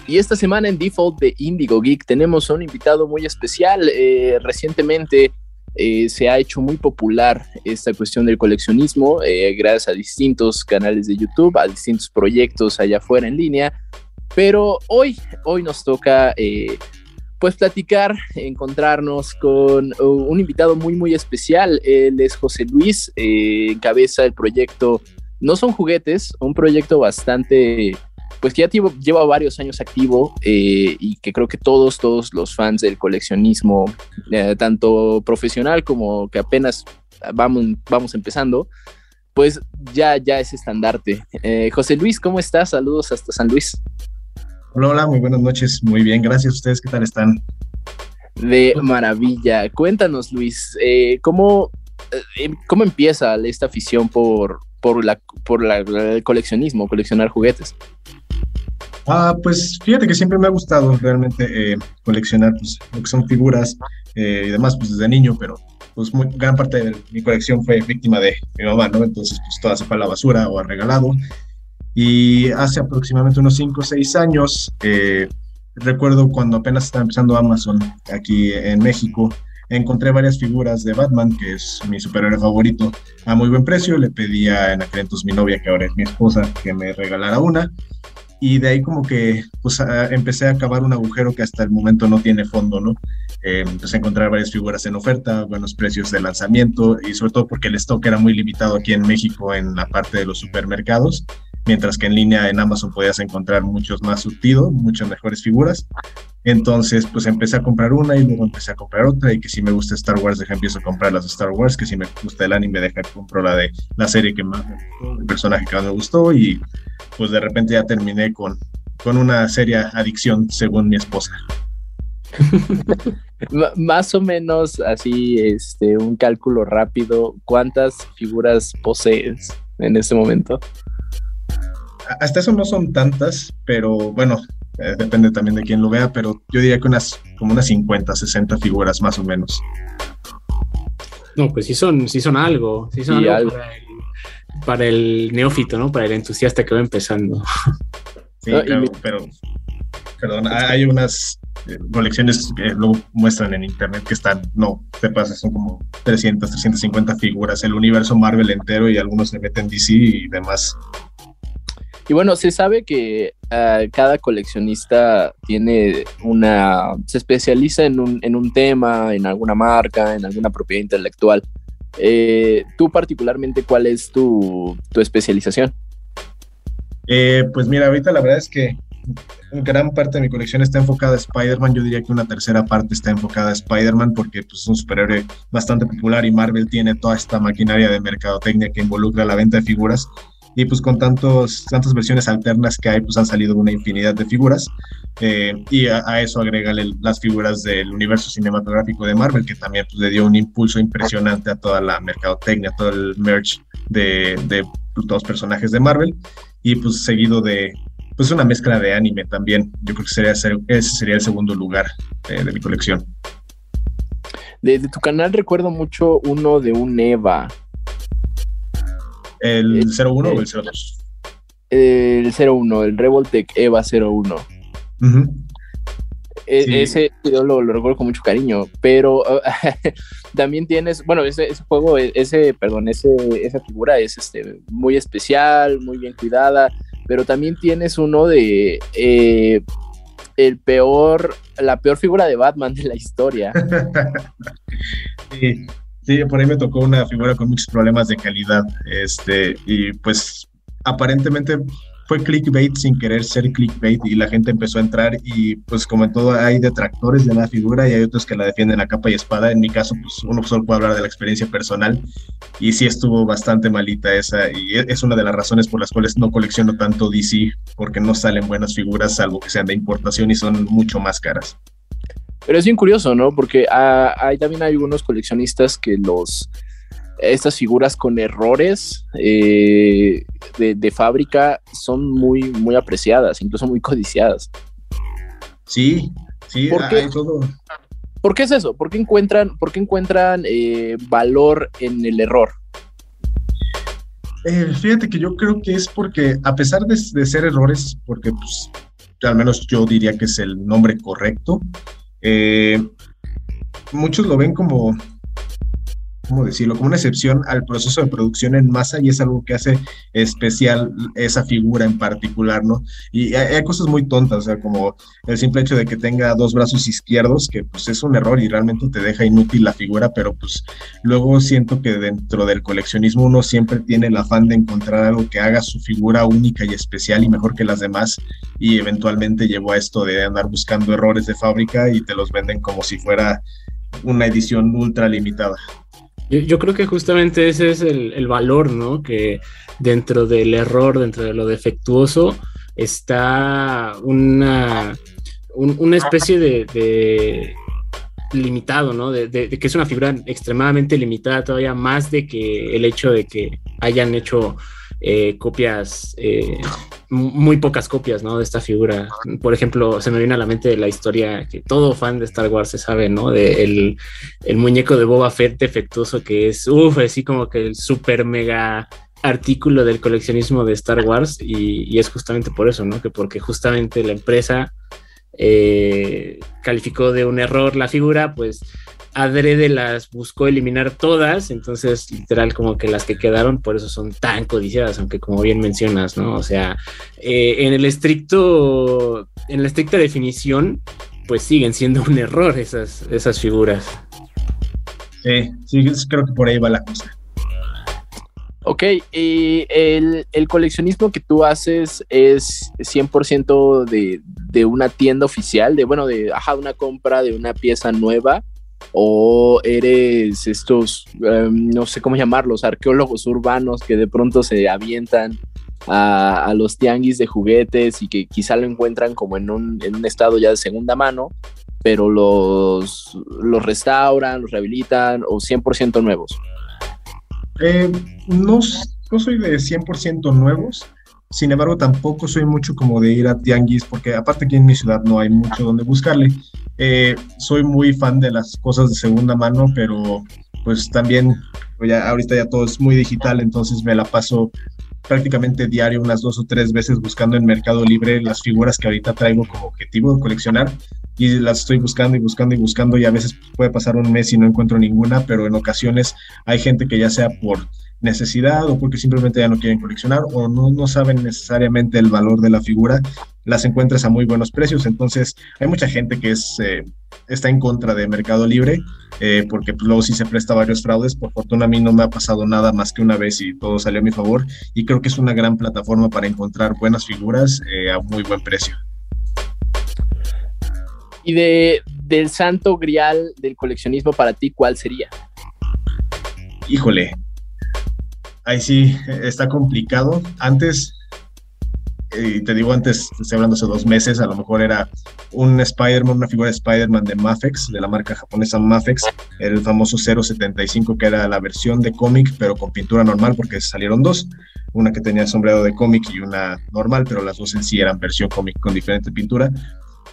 Y esta semana en Default de Indigo Geek tenemos a un invitado muy especial. Eh, recientemente eh, se ha hecho muy popular esta cuestión del coleccionismo eh, gracias a distintos canales de YouTube, a distintos proyectos allá afuera en línea. Pero hoy, hoy nos toca pues platicar, encontrarnos con un invitado muy muy especial. Él es José Luis, encabeza el proyecto No son juguetes, un proyecto bastante pues que ya lleva varios años activo eh, y que creo que todos, todos los fans del coleccionismo, eh, tanto profesional como que apenas vamos, vamos empezando, pues ya, ya es estandarte. Eh, José Luis, ¿cómo estás? Saludos hasta San Luis. Hola, hola, muy buenas noches. Muy bien, gracias. ¿Ustedes qué tal están? De maravilla. Cuéntanos, Luis, ¿cómo, ¿cómo empieza esta afición por, por, la, por el coleccionismo, coleccionar juguetes? Ah, pues fíjate que siempre me ha gustado realmente eh, coleccionar pues, lo que son figuras eh, y demás, pues desde niño, pero pues gran parte de mi colección fue víctima de mi mamá, ¿no? Entonces, pues toda se fue a la basura o a regalado. Y hace aproximadamente unos 5 o 6 años, eh, recuerdo cuando apenas estaba empezando Amazon aquí en México, encontré varias figuras de Batman, que es mi superhéroe favorito, a muy buen precio. Le pedía en aquel entonces mi novia, que ahora es mi esposa, que me regalara una y de ahí como que pues empecé a acabar un agujero que hasta el momento no tiene fondo, ¿no? Eh, empecé a encontrar varias figuras en oferta, buenos precios de lanzamiento y sobre todo porque el stock era muy limitado aquí en México en la parte de los supermercados, mientras que en línea en Amazon podías encontrar muchos más surtido, muchas mejores figuras. Entonces, pues empecé a comprar una y luego empecé a comprar otra y que si me gusta Star Wars, deja empiezo a comprar las de Star Wars, que si me gusta el anime, deja compro la de la serie que más el personaje que más me gustó y pues de repente ya terminé con, con una seria adicción, según mi esposa. más o menos así, este, un cálculo rápido, ¿cuántas figuras posees en este momento? Hasta eso no son tantas, pero bueno, eh, depende también de quién lo vea, pero yo diría que unas como unas 50, 60 figuras más o menos. No, pues sí son, sí son algo, sí son algo, para el neófito, ¿no? Para el entusiasta que va empezando. Sí, pero, perdón, hay unas eh, colecciones que lo muestran en internet que están, no, te pasa, son como 300, 350 figuras, el universo Marvel entero y algunos se meten DC y demás. Y bueno, se sabe que ah, cada coleccionista tiene una, se especializa en un, en un tema, en alguna marca, en alguna propiedad intelectual. Eh, tú particularmente, ¿cuál es tu, especialización? Eh, pues mira, ahorita la verdad es que gran parte de mi colección está enfocada a Spider-Man. Yo diría que una tercera parte está enfocada a Spider-Man porque pues, es un superhéroe bastante popular y Marvel tiene toda esta maquinaria de mercadotecnia que involucra la venta de figuras. Y pues con tantos, tantas versiones alternas que hay, pues han salido una infinidad de figuras. Eh, y a, eso agrega las figuras del universo cinematográfico de Marvel, que también pues, le dio un impulso impresionante a toda la mercadotecnia, todo el merch de, todos personajes de Marvel, y pues seguido de pues una mezcla de anime también. Yo creo que sería ese sería el segundo lugar eh, de mi colección. De, tu canal recuerdo mucho uno de un Eva. ¿El, 01 o el 02? El 01, el Revoltech Eva 01. E, ese yo lo, recuerdo con mucho cariño, pero también tienes, bueno, ese, juego, e, ese, perdón, ese, esa figura es este, muy especial, muy bien cuidada, pero también tienes uno de eh, el peor, la peor figura de Batman de la historia. sí, sí, por ahí me tocó una figura con muchos problemas de calidad, este, y pues aparentemente fue clickbait sin querer ser clickbait y la gente empezó a entrar y pues como en todo hay detractores de la figura y hay otros que la defienden a capa y espada. En mi caso pues uno solo puede hablar de la experiencia personal y sí estuvo bastante malita esa y e, es una de las razones por las cuales no colecciono tanto DC porque no salen buenas figuras salvo que sean de importación y son mucho más caras. Pero es bien curioso, ¿no? Porque ah, hay, también hay algunos coleccionistas que los estas figuras con errores eh, de, fábrica son muy, muy apreciadas, incluso muy codiciadas. Sí, sí, ¿Por qué, todo. ¿Por qué es eso? ¿Por qué encuentran, por encuentran eh, valor en el error? Eh, fíjate que yo creo que es porque, a pesar de, ser errores, porque pues, al menos yo diría que es el nombre correcto, muchos lo ven como ¿cómo decirlo? Como una excepción al proceso de producción en masa y es algo que hace especial esa figura en particular, ¿no? Y hay, cosas muy tontas, o sea, como el simple hecho de que tenga dos brazos izquierdos, que pues es un error y realmente te deja inútil la figura, pero pues luego siento que dentro del coleccionismo uno siempre tiene el afán de encontrar algo que haga su figura única y especial y mejor que las demás y eventualmente llevó a esto de andar buscando errores de fábrica y te los venden como si fuera una edición ultra limitada. Yo, creo que justamente ese es el, valor, ¿no? Que dentro del error, dentro de lo defectuoso, está una, una especie de, limitado, ¿no? De, que es una figura extremadamente limitada, todavía más de que el hecho de que hayan hecho eh, copias, eh, muy pocas copias, ¿no? De esta figura. Por ejemplo, se me viene a la mente la historia que todo fan de Star Wars se sabe, ¿no? De el, muñeco de Boba Fett defectuoso que es, uff, así como que el super mega artículo del coleccionismo de Star Wars y, es justamente por eso, ¿no? Que porque justamente la empresa eh, calificó de un error la figura, pues adrede las buscó eliminar todas, entonces literal como que las que quedaron por eso son tan codiciadas, aunque como bien mencionas, ¿no? O sea, eh, en el estricto, en la estricta definición, pues siguen siendo un error esas, esas figuras. Sí, sí, creo que por ahí va la cosa. Ok, y el, coleccionismo que tú haces es 100% de, de una tienda oficial, de bueno, de ajá, una compra de una pieza nueva, o eres estos, em, no sé cómo llamarlos, arqueólogos urbanos que de pronto se avientan a, los tianguis de juguetes y que quizá lo encuentran como en un, estado ya de segunda mano, pero los, los restauran, los rehabilitan o 100% nuevos. Eh, no, no soy de 100% nuevos, sin embargo, tampoco soy mucho como de ir a tianguis, porque aparte aquí en mi ciudad no hay mucho donde buscarle. Eh, soy muy fan de las cosas de segunda mano, pero pues también, ya, ahorita ya todo es muy digital, entonces me la paso prácticamente diario, unas dos o tres veces buscando en Mercado Libre las figuras que ahorita traigo como objetivo de coleccionar y las estoy buscando y buscando y buscando y a veces puede pasar un mes y no encuentro ninguna, pero en ocasiones hay gente que ya sea por necesidad o porque simplemente ya no quieren coleccionar o no, no saben necesariamente el valor de la figura, las encuentras a muy buenos precios. Entonces, hay mucha gente que es, eh, está en contra de Mercado Libre eh, porque pues, luego sí se presta varios fraudes. Por fortuna a mí no me ha pasado nada más que una vez y todo salió a mi favor. Y creo que es una gran plataforma para encontrar buenas figuras eh, a muy buen precio. Y de, del santo grial del coleccionismo para ti, ¿cuál sería? Híjole, ahí sí está complicado. Antes, y te digo antes, estoy hablando hace dos meses, a lo mejor era un Spider-Man, una figura de Spider-Man de Mafex, de la marca japonesa Mafex, el famoso 075, que era la versión de cómic, pero con pintura normal, porque salieron dos, una que tenía sombrero de cómic y una normal, pero las dos en sí eran versión cómic con diferente pintura.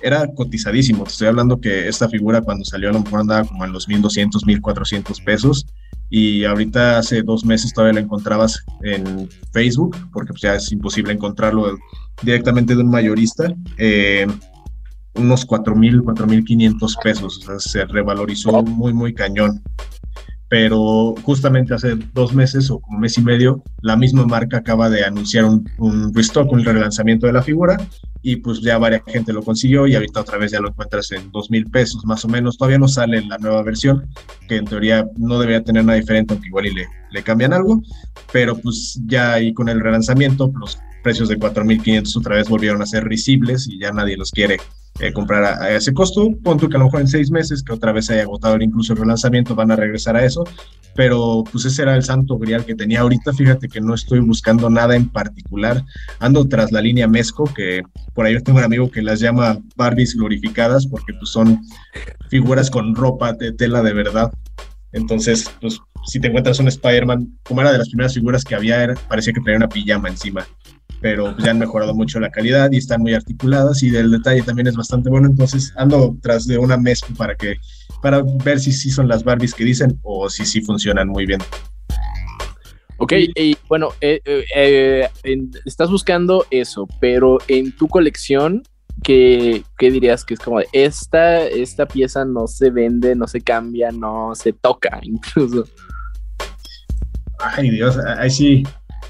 Era cotizadísimo, te estoy hablando que esta figura cuando salió a lo mejor andaba como en los 1200, 1400 pesos y ahorita hace dos meses todavía la encontrabas en Facebook, porque pues ya es imposible encontrarlo directamente de un mayorista. Eh, unos 4.000, 4.500 pesos, o sea, se revalorizó muy, muy cañón. Pero justamente hace dos meses o como mes y medio, la misma marca acaba de anunciar un, un restock, un relanzamiento de la figura, y pues ya varias gente lo consiguió y ahorita otra vez ya lo encuentras en dos mil pesos más o menos. Todavía no sale la nueva versión, que en teoría no debería tener nada diferente, aunque igual y le, le cambian algo, pero pues ya ahí con el relanzamiento, los precios de 4.500 otra vez volvieron a ser risibles y ya nadie los quiere eh, comprar a, ese costo. Punto que a lo mejor en seis meses, que otra vez haya agotado incluso el relanzamiento, van a regresar a eso. Pero pues ese era el santo grial que tenía ahorita. Fíjate que no estoy buscando nada en particular. Ando tras la línea Mesco, que por ahí tengo un amigo que las llama Barbies glorificadas, porque pues son figuras con ropa de tela de verdad. Entonces, pues si te encuentras un Spider-Man, como era de las primeras figuras que había, parecía que traía una pijama encima pero pues, ya han mejorado mucho la calidad y están muy articuladas y el detalle también es bastante bueno, entonces ando tras de una mezcla para que para ver si sí son las Barbies que dicen o si sí funcionan muy bien. Ok, y bueno, eh, eh, eh, estás buscando eso, pero en tu colección, ¿qué, ¿qué, dirías que es como de esta, esta pieza no se vende, no se cambia, no se toca incluso? Ay Dios, ahí sí,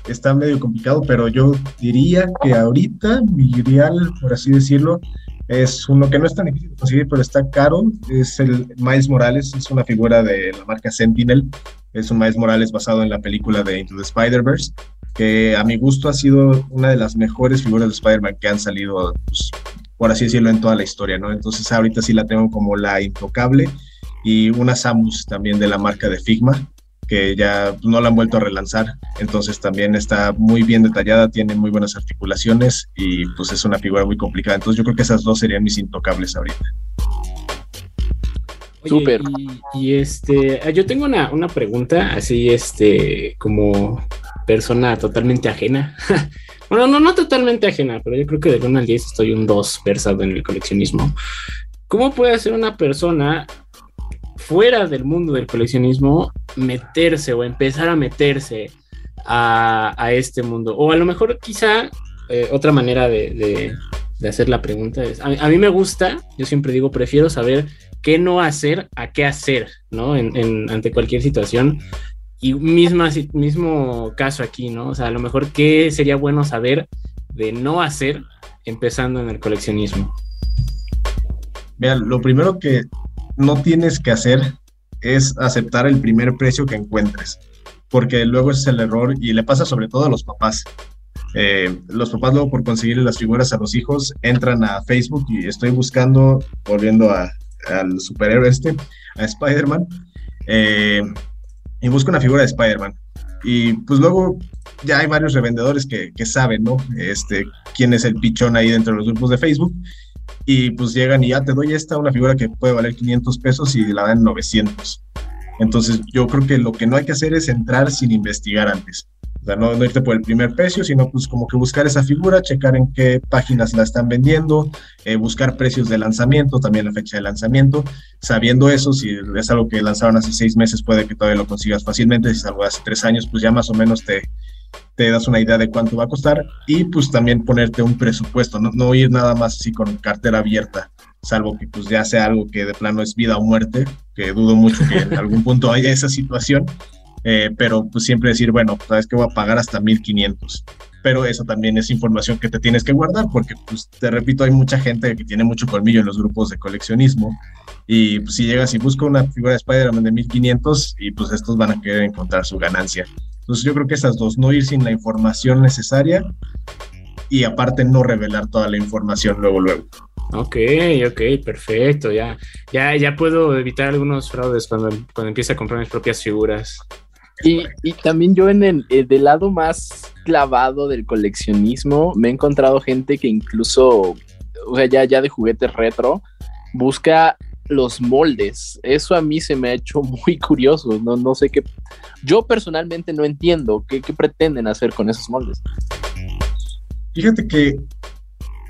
está medio complicado, pero yo diría que ahorita mi ideal, por así decirlo, es uno que no es tan difícil de conseguir, pero está caro. Es el Miles Morales, es una figura de la marca Sentinel. Es un Miles Morales basado en la película de Into the Spider-Verse, que a mi gusto ha sido una de las mejores figuras de Spider-Man que han salido, pues, por así decirlo, en toda la historia, ¿no? Entonces ahorita sí la tengo como la intocable. Y una Samus también de la marca de Figma, que ya no la han vuelto a relanzar, entonces también está muy bien detallada, tiene muy buenas articulaciones y pues es una figura muy complicada, entonces yo creo que esas dos serían mis intocables ahorita. Súper. Y, este, yo tengo una, una, pregunta así, este, como persona totalmente ajena. bueno, no, no totalmente ajena, pero yo creo que de 1 al 10 estoy un 2 versado en el coleccionismo. ¿Cómo puede ser una persona fuera del mundo del coleccionismo meterse o empezar a meterse a, este mundo. O a lo mejor quizá eh, otra manera de, hacer la pregunta es, a, mí me gusta, yo siempre digo, prefiero saber qué no hacer a qué hacer, ¿no? En, ante cualquier situación. Y misma, mismo caso aquí, ¿no? O sea, a lo mejor qué sería bueno saber de no hacer empezando en el coleccionismo. Vean, lo primero que no tienes que hacer es aceptar el primer precio que encuentres, porque luego es el error y le pasa sobre todo a los papás. Eh, los papás luego por conseguir las figuras a los hijos entran a Facebook y estoy buscando, volviendo al superhéroe este, a Spider-Man, eh, y busco una figura de Spider-Man. Y pues luego ya hay varios revendedores que, que, saben, ¿no? Este, quién es el pichón ahí dentro de los grupos de Facebook y pues llegan y ya te doy esta, una figura que puede valer 500 pesos y la dan 900. Entonces yo creo que lo que no hay que hacer es entrar sin investigar antes. O sea, no, irte por el primer precio, sino pues como que buscar esa figura, checar en qué páginas la están vendiendo, eh, buscar precios de lanzamiento, también la fecha de lanzamiento. Sabiendo eso, si es algo que lanzaron hace seis meses, puede que todavía lo consigas fácilmente. Si es algo de hace tres años, pues ya más o menos te, te das una idea de cuánto va a costar y pues también ponerte un presupuesto, no, no ir nada más así con cartera abierta, salvo que pues ya sea algo que de plano es vida o muerte, que dudo mucho que en algún punto haya esa situación, eh, pero pues siempre decir, bueno, sabes que voy a pagar hasta 1500. Pero eso también es información que te tienes que guardar porque, pues, te repito, hay mucha gente que tiene mucho colmillo en los grupos de coleccionismo y pues, si llegas y buscas una figura de Spider-Man de 1500 y pues estos van a querer encontrar su ganancia. Entonces yo creo que esas dos, no ir sin la información necesaria y aparte no revelar toda la información luego, luego. Ok, ok, perfecto, ya, ya, ya puedo evitar algunos fraudes cuando, cuando empiece a comprar mis propias figuras. Y, y también yo en el, eh, del lado más clavado del coleccionismo me he encontrado gente que incluso, o sea, ya, ya de juguetes retro, busca los moldes. Eso a mí se me ha hecho muy curioso. No, no sé qué. Yo personalmente no entiendo qué, qué pretenden hacer con esos moldes. Fíjate que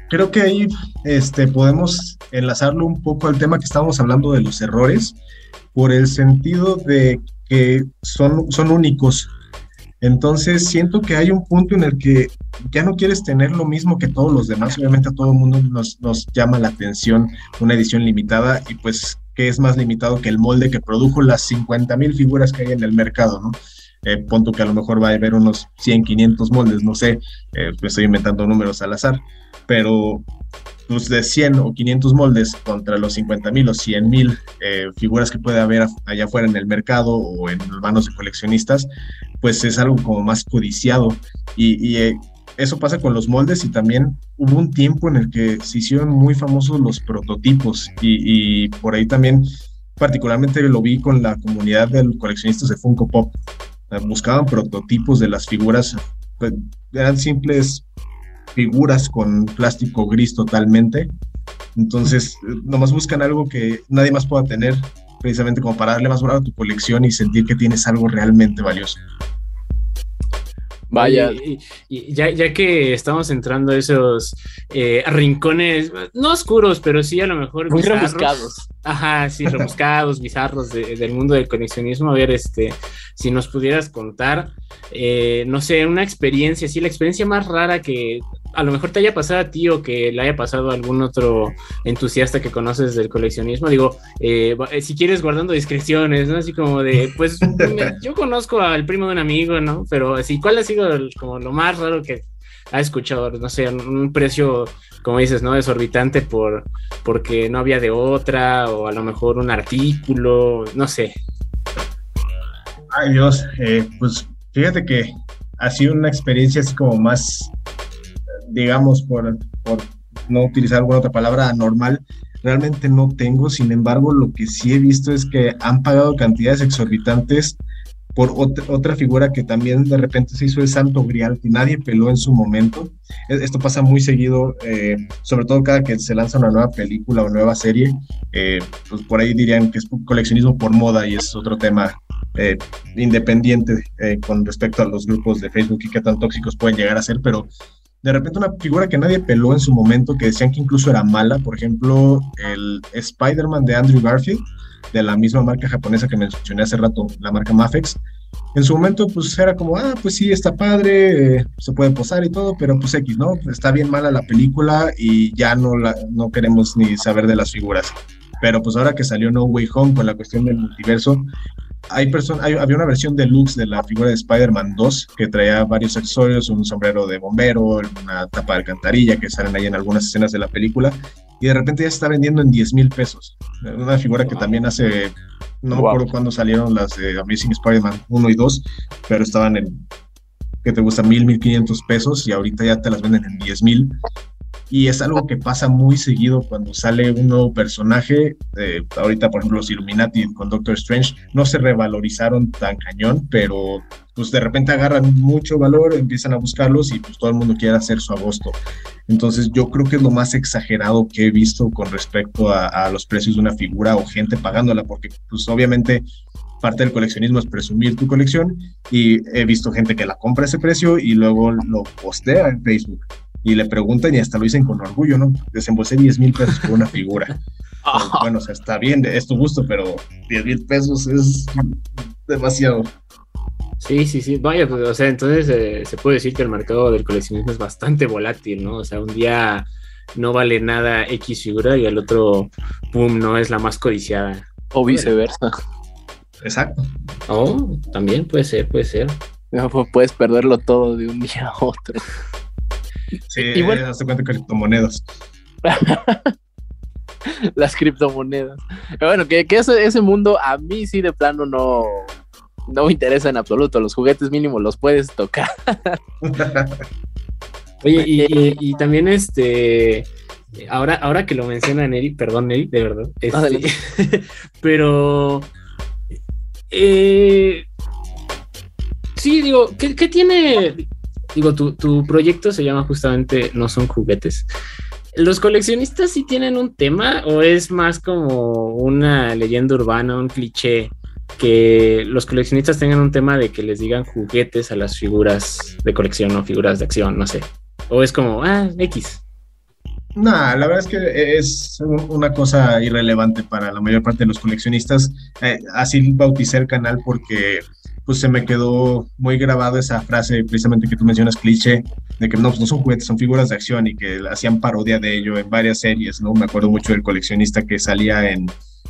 creo que ahí este, podemos enlazarlo un poco al tema que estábamos hablando de los errores, por el sentido de que son, son únicos. Entonces siento que hay un punto en el que ya no quieres tener lo mismo que todos los demás. Obviamente a todo el mundo nos, nos llama la atención una edición limitada y pues que es más limitado que el molde que produjo las 50 mil figuras que hay en el mercado, ¿no? Eh, punto que a lo mejor va a haber unos 100, 500 moldes, no sé, eh, estoy inventando números al azar, pero pues de 100 o 500 moldes contra los 50 mil o 100 mil eh, figuras que puede haber allá afuera en el mercado o en manos de coleccionistas, pues es algo como más codiciado. Y, y eso pasa con los moldes y también hubo un tiempo en el que se hicieron muy famosos los prototipos y, y por ahí también particularmente lo vi con la comunidad de coleccionistas de Funko Pop buscaban prototipos de las figuras, pues, eran simples figuras con plástico gris totalmente. Entonces, nomás buscan algo que nadie más pueda tener, precisamente como para darle más valor a tu colección y sentir que tienes algo realmente valioso. Vaya. Y, ya, ya, que estamos entrando a esos eh, rincones, no oscuros, pero sí a lo mejor. Muy rebuscados. Ajá, sí, rebuscados, bizarros del mundo del coleccionismo. A ver, este, si nos pudieras contar, eh, no sé, una experiencia, sí, la experiencia más rara que a lo mejor te haya pasado a ti o que le haya pasado a algún otro entusiasta que conoces del coleccionismo. Digo, eh, eh, si quieres guardando discreciones, ¿no? Así como de, pues yo conozco al primo de un amigo, ¿no? Pero así, ¿cuál ha sido como lo más raro que ha escuchado? No sé, un precio, como dices, ¿no? Desorbitante por, porque no había de otra o a lo mejor un artículo, no sé. Ay Dios, eh, pues fíjate que ha sido una experiencia así como más digamos, por, por no utilizar alguna otra palabra, anormal, realmente no tengo. Sin embargo, lo que sí he visto es que han pagado cantidades exorbitantes por otra, figura que también de repente se hizo el santo grial que nadie peló en su momento. E, esto pasa muy seguido, eh, sobre todo cada que se lanza una nueva película o nueva serie, eh, pues por ahí dirían que es coleccionismo por moda y es otro tema eh, independiente con respecto a los grupos de Facebook y qué tan tóxicos pueden llegar a ser, pero de repente una figura que nadie peló en su momento, que decían que incluso era mala, por ejemplo, el Spider-Man de Andrew Garfield, de la misma marca japonesa que mencioné hace rato, la marca Mafex. En su momento, pues era como, ah, pues sí, está padre, eh, se puede posar y todo, pero pues X, ¿no? Está bien mala la película y ya no, la, no queremos ni saber de las figuras. Pero pues ahora que salió No Way Home con la cuestión del multiverso, hay había una versión deluxe de la figura de Spider-Man 2 que traía varios accesorios, un sombrero de bombero, una tapa de alcantarilla que salen ahí en algunas escenas de la película y de repente ya se está vendiendo en 10 mil pesos. Una figura que también hace, no me acuerdo cuándo salieron las de Amazing Spider-Man 1 y 2, pero estaban en, que te gusta, mil, mil quinientos pesos y ahorita ya te las venden en 10 mil y es algo que pasa muy seguido cuando sale un nuevo personaje. Eh, ahorita, por ejemplo, los Illuminati con Doctor Strange no se revalorizaron tan cañón, pero pues de repente agarran mucho valor, empiezan a buscarlos y pues todo el mundo quiere hacer su agosto. Entonces yo creo que es lo más exagerado que he visto con respecto a, los precios de una figura o gente pagándola, porque pues obviamente parte del coleccionismo es presumir tu colección y he visto gente que la compra a ese precio y luego lo postea en Facebook y le preguntan y hasta lo dicen con orgullo, ¿no? Desembolsé 10 mil pesos por una figura. bueno, o sea, está bien, es tu gusto, pero 10 mil pesos es demasiado. Sí, sí, sí. Vaya, pues, o sea, entonces eh, se puede decir que el mercado del coleccionismo es bastante volátil, ¿no? O sea, un día no vale nada X figura y al otro, pum, no es la más codiciada. O viceversa. Exacto. Oh, también puede ser, puede ser. No, pues, puedes perderlo todo de un día a otro. Sí, y bueno, hace cuenta criptomonedas. Las criptomonedas. Bueno, que, ese, ese, mundo a mí sí de plano no, no me interesa en absoluto. Los juguetes mínimos los puedes tocar. Oye, y, también este. Ahora, ahora que lo menciona Neri, perdón, Neri, de verdad. Este, pero. Eh, sí, digo, ¿qué, ¿qué, tiene digo, tu, proyecto se llama justamente No son juguetes. ¿Los coleccionistas sí tienen un tema o es más como una leyenda urbana, un cliché? Que los coleccionistas tengan un tema de que les digan juguetes a las figuras de colección o figuras de acción, no sé. O es como, ah, X. No, la verdad es que es una cosa irrelevante para la mayor parte de los coleccionistas. Eh, así bauticé el canal porque pues se me quedó muy grabado esa frase precisamente que tú mencionas, cliché, de que no, pues, no son juguetes, son figuras de acción y que hacían parodia de ello en varias series, ¿no? Me acuerdo mucho del coleccionista que salía en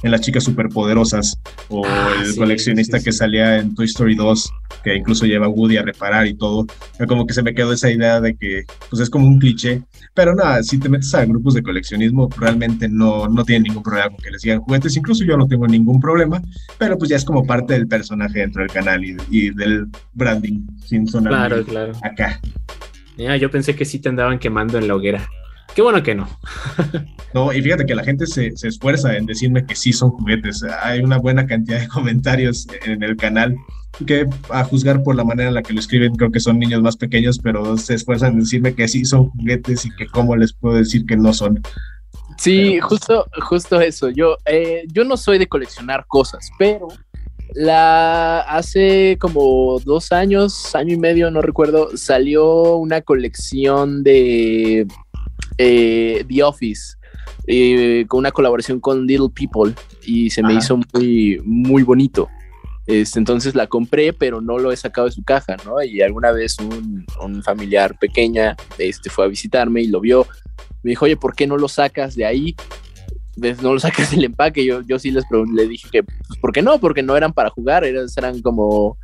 en Las Chicas Superpoderosas o ah, el coleccionista que salía en Toy Story 2, que incluso lleva a Woody a reparar y todo. Como que se me quedó esa idea de que pues es como un cliché, pero nada, si te metes a grupos de coleccionismo, realmente no, no tienen ningún problema con que les digan juguetes, incluso yo no tengo ningún problema, pero pues ya es como parte del personaje dentro del canal y, del branding, sin sonar claro, claro. acá. Ya, yo pensé que sí te andaban quemando en la hoguera. Qué bueno que no. no, y fíjate que la gente se, se, esfuerza en decirme que sí son juguetes. Hay una buena cantidad de comentarios en el canal que a juzgar por la manera en la que lo escriben, creo que son niños más pequeños, pero se esfuerzan en decirme que sí son juguetes y que cómo les puedo decir que no son. Sí, justo, justo eso. Yo, eh, yo no soy de coleccionar cosas, pero la hace como dos años, año y medio, no recuerdo, salió una colección de eh, The Office, eh, con una colaboración con Little People y se me hizo muy, muy bonito. Este, entonces la compré, pero no lo he sacado de su caja, ¿no? Y alguna vez un, familiar pequeña este, fue a visitarme y lo vio. Me dijo, oye, ¿por qué no lo sacas de ahí? no lo sacas del empaque. Yo, yo sí les le dije que, pues, ¿por qué no? Porque no eran para jugar, eran, eran como un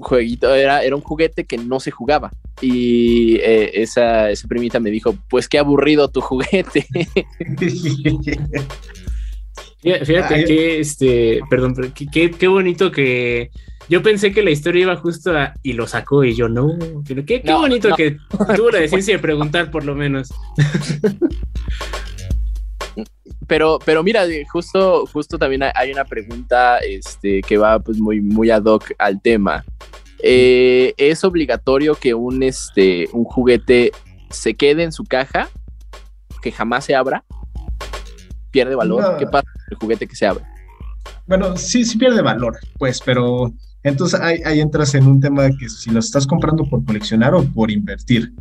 jueguito, era, era un juguete que no se jugaba. Y eh, esa, esa primita me dijo, pues qué aburrido tu juguete. Fíjate que, este, perdón, qué, qué bonito que yo pensé que la historia iba justo a, y lo sacó y yo no, pero qué, qué bonito que tuvo la decencia de preguntar por lo menos. pero, pero mira, justo, justo también hay una pregunta este, que va pues muy, muy ad hoc al tema. Eh, ¿Es obligatorio que un, este, un juguete se quede en su caja, que jamás se abra? ¿Pierde valor? ¿Qué pasa con el juguete que se abre? Bueno, sí, sí pierde valor, pues, pero entonces ahí, ahí, entras en un tema que si lo estás comprando por coleccionar o por invertir.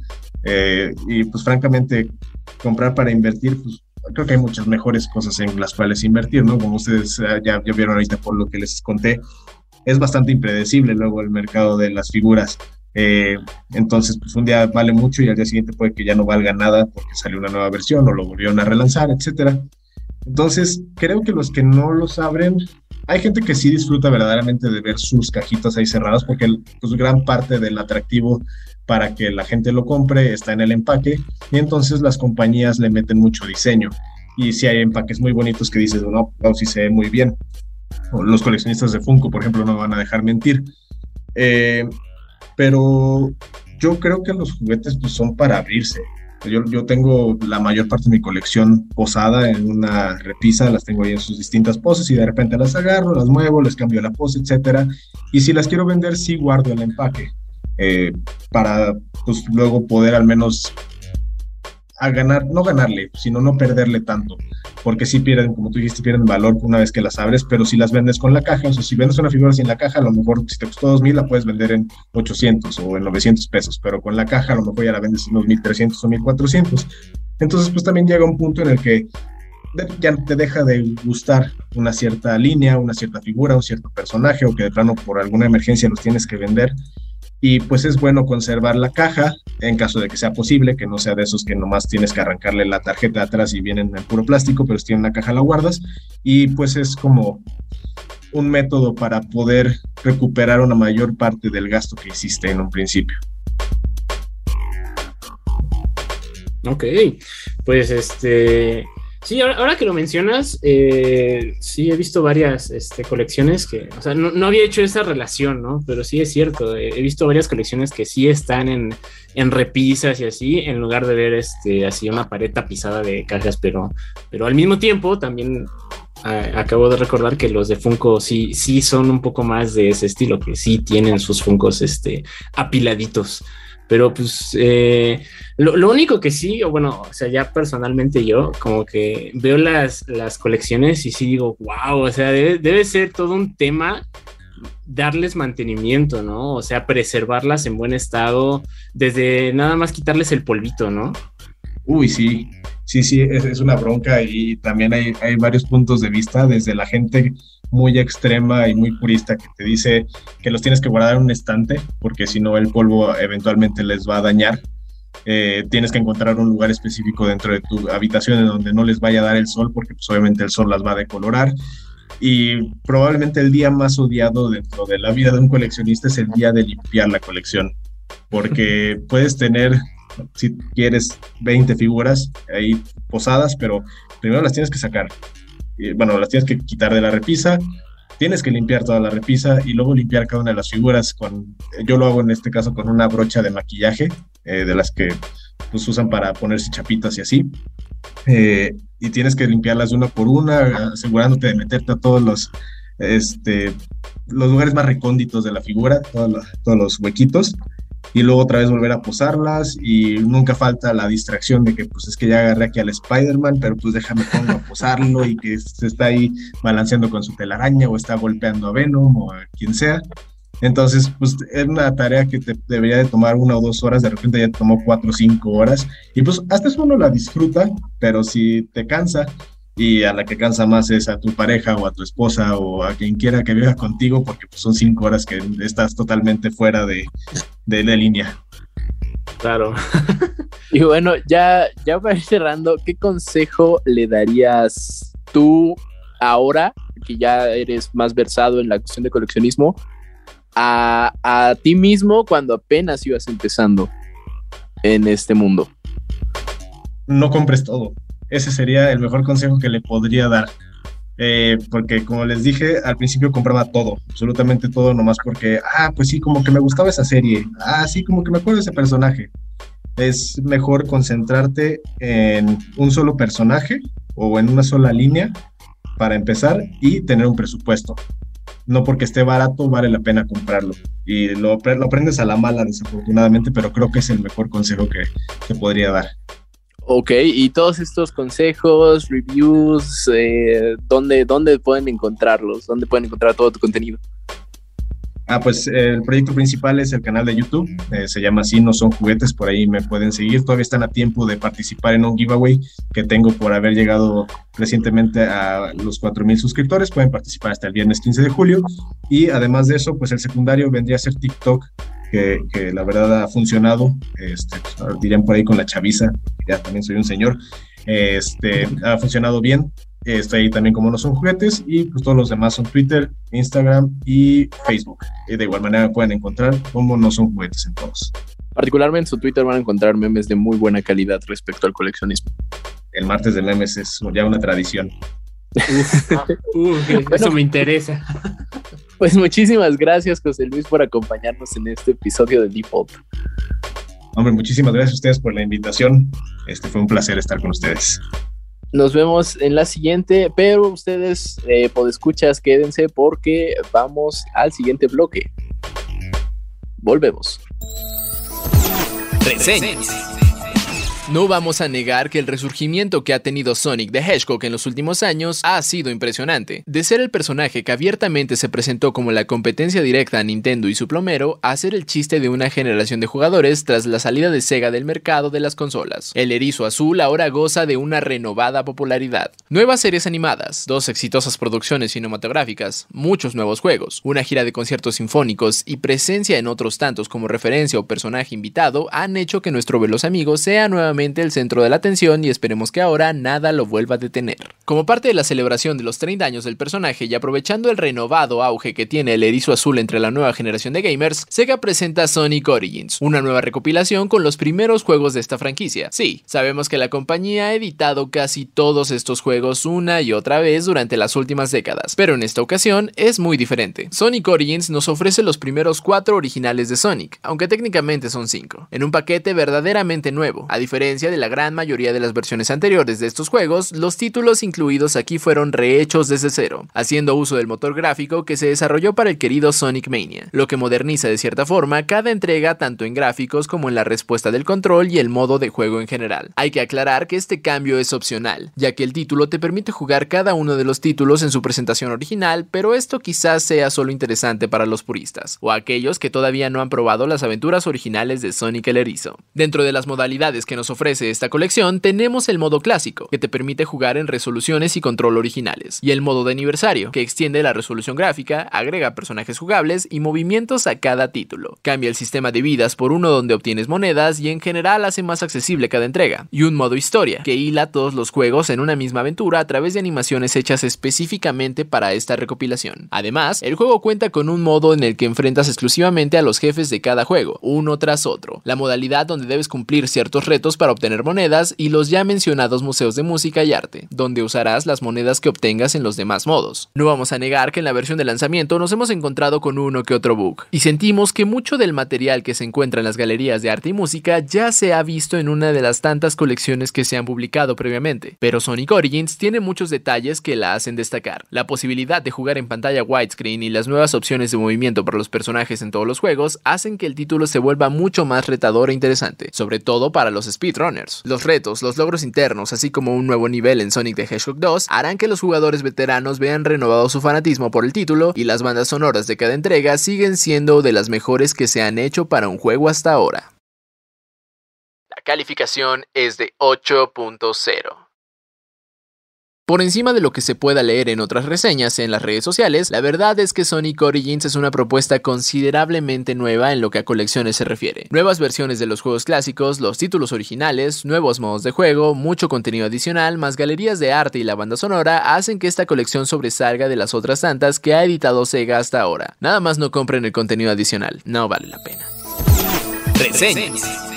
Eh, y pues francamente, comprar para invertir, pues creo que hay muchas mejores cosas en las cuales invertir, ¿no? Como ustedes ah, ya, ya vieron ahorita por lo que les conté, es bastante impredecible luego el mercado de las figuras. Eh, entonces, pues un día vale mucho y al día siguiente puede que ya no valga nada porque salió una nueva versión o lo volvieron a relanzar, etcétera. Entonces, creo que los que no los abren, hay gente que sí disfruta verdaderamente de ver sus cajitas ahí cerradas porque pues, gran parte del atractivo para que la gente lo compre está en el empaque y entonces las compañías le meten mucho diseño y si hay empaques muy bonitos que dices, no, no, sí se ve muy bien. los coleccionistas de Funko, por ejemplo, no van a dejar mentir. Eh, pero yo creo que los juguetes pues, son para abrirse. Yo, yo, tengo la mayor parte de mi colección posada en una repisa, las tengo ahí en sus distintas poses y de repente las agarro, las muevo, les cambio la pose, etcétera. Y si las quiero vender, sí guardo el empaque. Eh, para pues, luego poder al menos a ganar, no ganarle, sino no perderle tanto, porque si pierden, como tú dijiste, pierden valor una vez que las abres, pero si las vendes con la caja, o sea, si vendes una figura sin la caja, a lo mejor si te costó 2000 la puedes vender en 800 o en 900 pesos, pero con la caja a lo mejor ya la vendes en unos 1300 o 1400. Entonces, pues también llega un punto en el que ya te deja de gustar una cierta línea, una cierta figura, un cierto personaje, o que de plano por alguna emergencia los tienes que vender y pues es bueno conservar la caja en caso de que sea posible, que no sea de esos que nomás tienes que arrancarle la tarjeta atrás y vienen en puro plástico, pero si tienen una caja la guardas y pues es como un método para poder recuperar una mayor parte del gasto que hiciste en un principio. Ok, pues este, Sí, ahora, que lo mencionas, eh, sí he visto varias este, colecciones que, o sea, no, había hecho esa relación, ¿no? Pero sí es cierto, he visto varias colecciones que sí están en, en, repisas y así, en lugar de ver este, así una pared tapizada de cajas, pero, pero al mismo tiempo también acabo de recordar que los de Funko sí, sí son un poco más de ese estilo, que sí tienen sus Funkos este, apiladitos Pero pues eh, lo, único que sí, o bueno, o sea, ya personalmente yo como que veo las, las colecciones y sí digo, wow, o sea, debe, debe ser todo un tema darles mantenimiento, ¿no? O sea, preservarlas en buen estado, desde nada más quitarles el polvito, ¿no? Uy, sí, sí, sí, es, una bronca y también hay, varios puntos de vista, desde la gente muy extrema y muy purista que te dice que los tienes que guardar en un estante, porque si no el polvo eventualmente les va a dañar. Eh, tienes que encontrar un lugar específico dentro de tu habitación en donde no les vaya a dar el sol, porque pues, obviamente el sol las va a decolorar. Y probablemente el día más odiado dentro de la vida de un coleccionista es el día de limpiar la colección, porque puedes tener si quieres 20 figuras ahí posadas, pero primero las tienes que sacar. bueno, las tienes que quitar de la repisa, tienes que limpiar toda la repisa y luego limpiar cada una de las figuras con, yo lo hago en este caso con una brocha de maquillaje, eh, de las que pues usan para ponerse chapitas y así. Eh, y tienes que limpiarlas una por una, asegurándote de meterte a todos los, este, los lugares más recónditos de la figura, todos los huequitos y luego otra vez volver a posarlas y nunca falta la distracción de que pues es que ya agarré aquí al Spider-Man, pero pues déjame pongo a posarlo y que se está ahí balanceando con su telaraña o está golpeando a Venom o a quien sea. Entonces, pues es una tarea que te debería de tomar una o dos horas, de repente ya te tomó cuatro o cinco horas y pues hasta eso uno la disfruta, pero si te cansa y a la que cansa más es a tu pareja o a tu esposa o a quien quiera que viva contigo porque pues, son cinco horas que estás totalmente fuera de, de, línea. Claro. y bueno, ya, ya para ir cerrando, ¿qué consejo le darías tú ahora que ya eres más versado en la cuestión de coleccionismo a, a ti mismo cuando apenas ibas empezando en este mundo? No compres todo ese sería el mejor consejo que le podría dar. Eh, porque como les dije, al principio compraba todo, absolutamente todo, nomás porque, ah, pues sí, como que me gustaba esa serie, ah, sí, como que me acuerdo de ese personaje. Es mejor concentrarte en un solo personaje o en una sola línea para empezar y tener un presupuesto. No porque esté barato vale la pena comprarlo. Y lo, aprendes a la mala, desafortunadamente, pero creo que es el mejor consejo que, que podría dar. Ok, y todos estos consejos, reviews, eh, ¿dónde, ¿dónde pueden encontrarlos? ¿Dónde pueden encontrar todo tu contenido? Ah, pues el proyecto principal es el canal de YouTube, eh, se llama así, no son juguetes, por ahí me pueden seguir, todavía están a tiempo de participar en un giveaway que tengo por haber llegado recientemente a los 4.000 suscriptores, pueden participar hasta el viernes 15 de julio y además de eso, pues el secundario vendría a ser TikTok, que, la verdad ha funcionado, este, pues, dirían por ahí con la chaviza, ya también soy un señor, este, ha funcionado bien. Estoy ahí también como no son juguetes y pues todos los demás son Twitter, Instagram y Facebook. Y de igual manera pueden encontrar como no son juguetes en todos. Particularmente en su Twitter van a encontrar memes de muy buena calidad respecto al coleccionismo. El martes de memes es ya una tradición. eso me interesa. Pues muchísimas gracias, José Luis, por acompañarnos en este episodio de Default. Hombre, muchísimas gracias a ustedes por la invitación. Este fue un placer estar con ustedes. Nos vemos en la siguiente, pero ustedes, eh, escuchas, quédense porque vamos al siguiente bloque. Volvemos. Reseñas. No vamos a negar que el resurgimiento que ha tenido Sonic the Hedgehog en los últimos años ha sido impresionante. De ser el personaje que abiertamente se presentó como la competencia directa a Nintendo y su plomero, a ser el chiste de una generación de jugadores tras la salida de Sega del mercado de las consolas. El erizo azul ahora goza de una renovada popularidad. Nuevas series animadas, dos exitosas producciones cinematográficas, muchos nuevos juegos, una gira de conciertos sinfónicos y presencia en otros tantos como referencia o personaje invitado han hecho que nuestro veloz amigo sea nuevamente el centro de la atención y esperemos que ahora nada lo vuelva a detener. Como parte de la celebración de los 30 años del personaje y aprovechando el renovado auge que tiene el erizo azul entre la nueva generación de gamers, Sega presenta Sonic Origins, una nueva recopilación con los primeros juegos de esta franquicia. Sí, sabemos que la compañía ha editado casi todos estos juegos una y otra vez durante las últimas décadas, pero en esta ocasión es muy diferente. Sonic Origins nos ofrece los primeros cuatro originales de Sonic, aunque técnicamente son cinco, en un paquete verdaderamente nuevo, a diferencia diferencia de la gran mayoría de las versiones anteriores de estos juegos, los títulos incluidos aquí fueron rehechos desde cero, haciendo uso del motor gráfico que se desarrolló para el querido Sonic Mania, lo que moderniza de cierta forma cada entrega tanto en gráficos como en la respuesta del control y el modo de juego en general. Hay que aclarar que este cambio es opcional, ya que el título te permite jugar cada uno de los títulos en su presentación original, pero esto quizás sea solo interesante para los puristas, o aquellos que todavía no han probado las aventuras originales de Sonic el Erizo. Dentro de las modalidades que nos ofrece esta colección, tenemos el modo clásico, que te permite jugar en resoluciones y control originales, y el modo de aniversario, que extiende la resolución gráfica, agrega personajes jugables y movimientos a cada título. Cambia el sistema de vidas por uno donde obtienes monedas y en general hace más accesible cada entrega. Y un modo historia, que hila todos los juegos en una misma aventura a través de animaciones hechas específicamente para esta recopilación. Además, el juego cuenta con un modo en el que enfrentas exclusivamente a los jefes de cada juego, uno tras otro. La modalidad donde debes cumplir ciertos retos para obtener monedas y los ya mencionados museos de música y arte, donde usarás las monedas que obtengas en los demás modos. No vamos a negar que en la versión de lanzamiento nos hemos encontrado con uno que otro bug, y sentimos que mucho del material que se encuentra en las galerías de arte y música ya se ha visto en una de las tantas colecciones que se han publicado previamente, pero Sonic Origins tiene muchos detalles que la hacen destacar. La posibilidad de jugar en pantalla widescreen y las nuevas opciones de movimiento para los personajes en todos los juegos hacen que el título se vuelva mucho más retador e interesante, sobre todo para los Los retos, los logros internos, así como un nuevo nivel en Sonic the Hedgehog 2, harán que los jugadores veteranos vean renovado su fanatismo por el título y las bandas sonoras de cada entrega siguen siendo de las mejores que se han hecho para un juego hasta ahora. La calificación es de 8.0. Por encima de lo que se pueda leer en otras reseñas en las redes sociales, la verdad es que Sonic Origins es una propuesta considerablemente nueva en lo que a colecciones se refiere. Nuevas versiones de los juegos clásicos, los títulos originales, nuevos modos de juego, mucho contenido adicional, más galerías de arte y la banda sonora hacen que esta colección sobresalga de las otras tantas que ha editado Sega hasta ahora. Nada más no compren el contenido adicional, no vale la pena. Reseñas.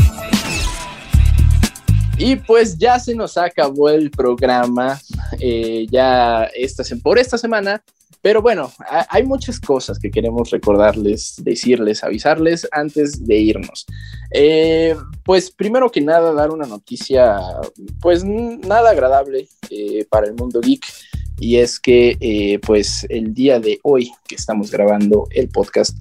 Y pues ya se nos acabó el programa, eh, ya esta, por esta semana, pero bueno, hay muchas cosas que queremos recordarles, decirles, avisarles antes de irnos. Eh, pues primero que nada, dar una noticia, pues nada agradable eh, para el mundo geek, y es que pues el día de hoy que estamos grabando el podcast,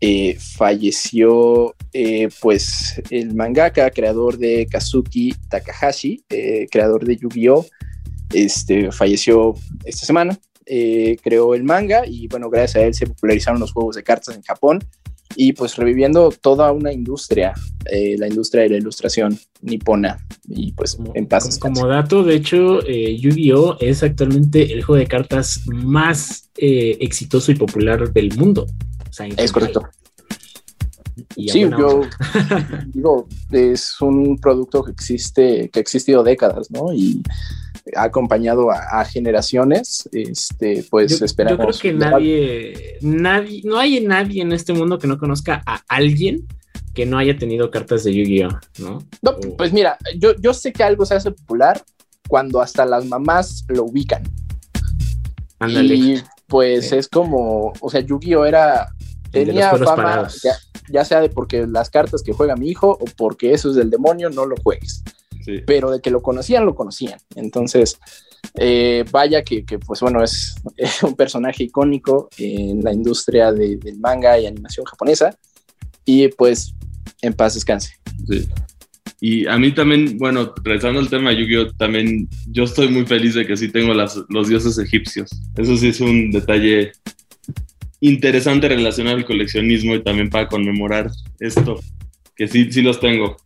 eh, falleció eh, pues el mangaka, creador de Kazuki Takahashi, eh, creador de Yu-Gi-Oh! Este, falleció esta semana, creó el manga y bueno, gracias a él se popularizaron los juegos de cartas en Japón y pues reviviendo toda una industria, la industria de la ilustración nipona y pues en paz. Como dato, de hecho, Yu-Gi-Oh! es actualmente el juego de cartas más exitoso y popular del mundo es correcto. sí, yo digo, es un producto que existe, que ha existido décadas, ¿no? Y ha acompañado a, generaciones, este, pues esperamos. Yo creo que nadie, nadie, no hay nadie en este mundo que no conozca a alguien que no haya tenido cartas de Yu-Gi-Oh, ¿no? no Pues mira, yo, yo sé que algo se hace popular cuando hasta las mamás lo ubican. Ándale. Y pues es como, o sea, Yu-Gi-Oh era tenía fama, ya, sea de porque las cartas que juega mi hijo o porque eso es del demonio, no lo juegues. Pero de que lo conocían, lo conocían. Entonces, eh, vaya que, pues bueno, es, un personaje icónico en la industria del manga y animación japonesa. Y pues, en paz descanse. Y a mí también, bueno, regresando al tema de Yu-Gi-Oh!, también yo estoy muy feliz de que sí tengo las, los dioses egipcios. Eso sí es un detalle interesante relacionar el coleccionismo y también para conmemorar esto, que sí, sí los tengo.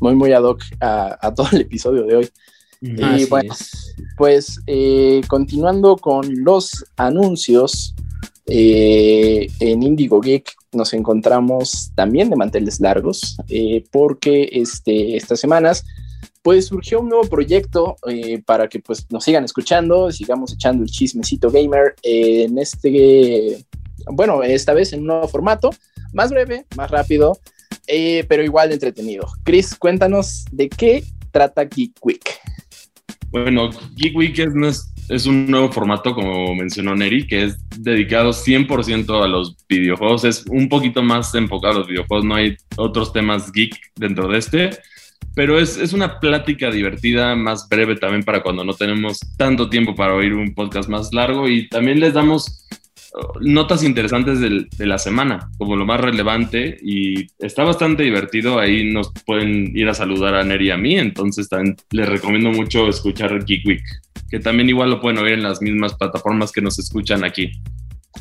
Muy, muy ad hoc a, todo el episodio de hoy. y bueno, pues eh, continuando con los anuncios, eh, en Indigo Geek nos encontramos también de manteles largos, eh, porque este, estas semanas pues surgió un nuevo proyecto eh, para que pues nos sigan escuchando, sigamos echando el chismecito gamer en este, bueno, esta vez en un nuevo formato, más breve, más rápido, eh, pero igual de entretenido. Chris, cuéntanos de qué trata Geek Week. Bueno, Geek Week es, es un nuevo formato, como mencionó Neri, que es dedicado 100% a los videojuegos. Es un poquito más enfocado a los videojuegos, no hay otros temas geek dentro de este pero es, es, una plática divertida, más breve también para cuando no tenemos tanto tiempo para oír un podcast más largo y también les damos notas interesantes de la semana, como lo más relevante, y está bastante divertido. Ahí nos pueden ir a saludar a Neri y a mí, entonces también les recomiendo mucho escuchar Geek Week, que también igual lo pueden oír en las mismas plataformas que nos escuchan aquí.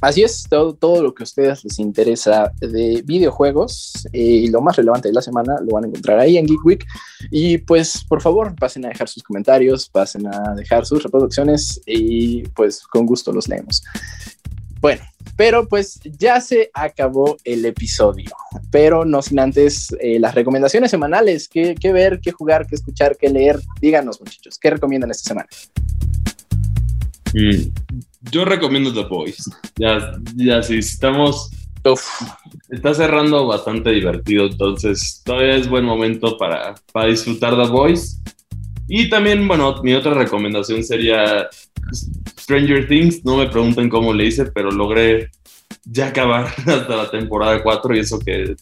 Así es, todo, todo lo que a ustedes les interesa de videojuegos eh, y lo más relevante de la semana lo van a encontrar ahí en Geek Week. Y pues por favor, pasen a dejar sus comentarios, pasen a dejar sus reproducciones y pues con gusto los leemos. Bueno, pero pues ya se acabó el episodio, pero no sin antes eh, las recomendaciones semanales, ¿Qué, ¿Qué, ver, qué jugar, qué escuchar, qué leer. Díganos muchachos, ¿qué recomiendan esta semana? Mm, yo recomiendo The Boys. Ya, ya si estamos... Uf. Está cerrando bastante divertido, entonces todavía es buen momento para, para disfrutar The Boys. Y también, bueno, mi otra recomendación sería Stranger Things, no me pregunten cómo le hice, pero logré ya acabar hasta la temporada 4 y eso que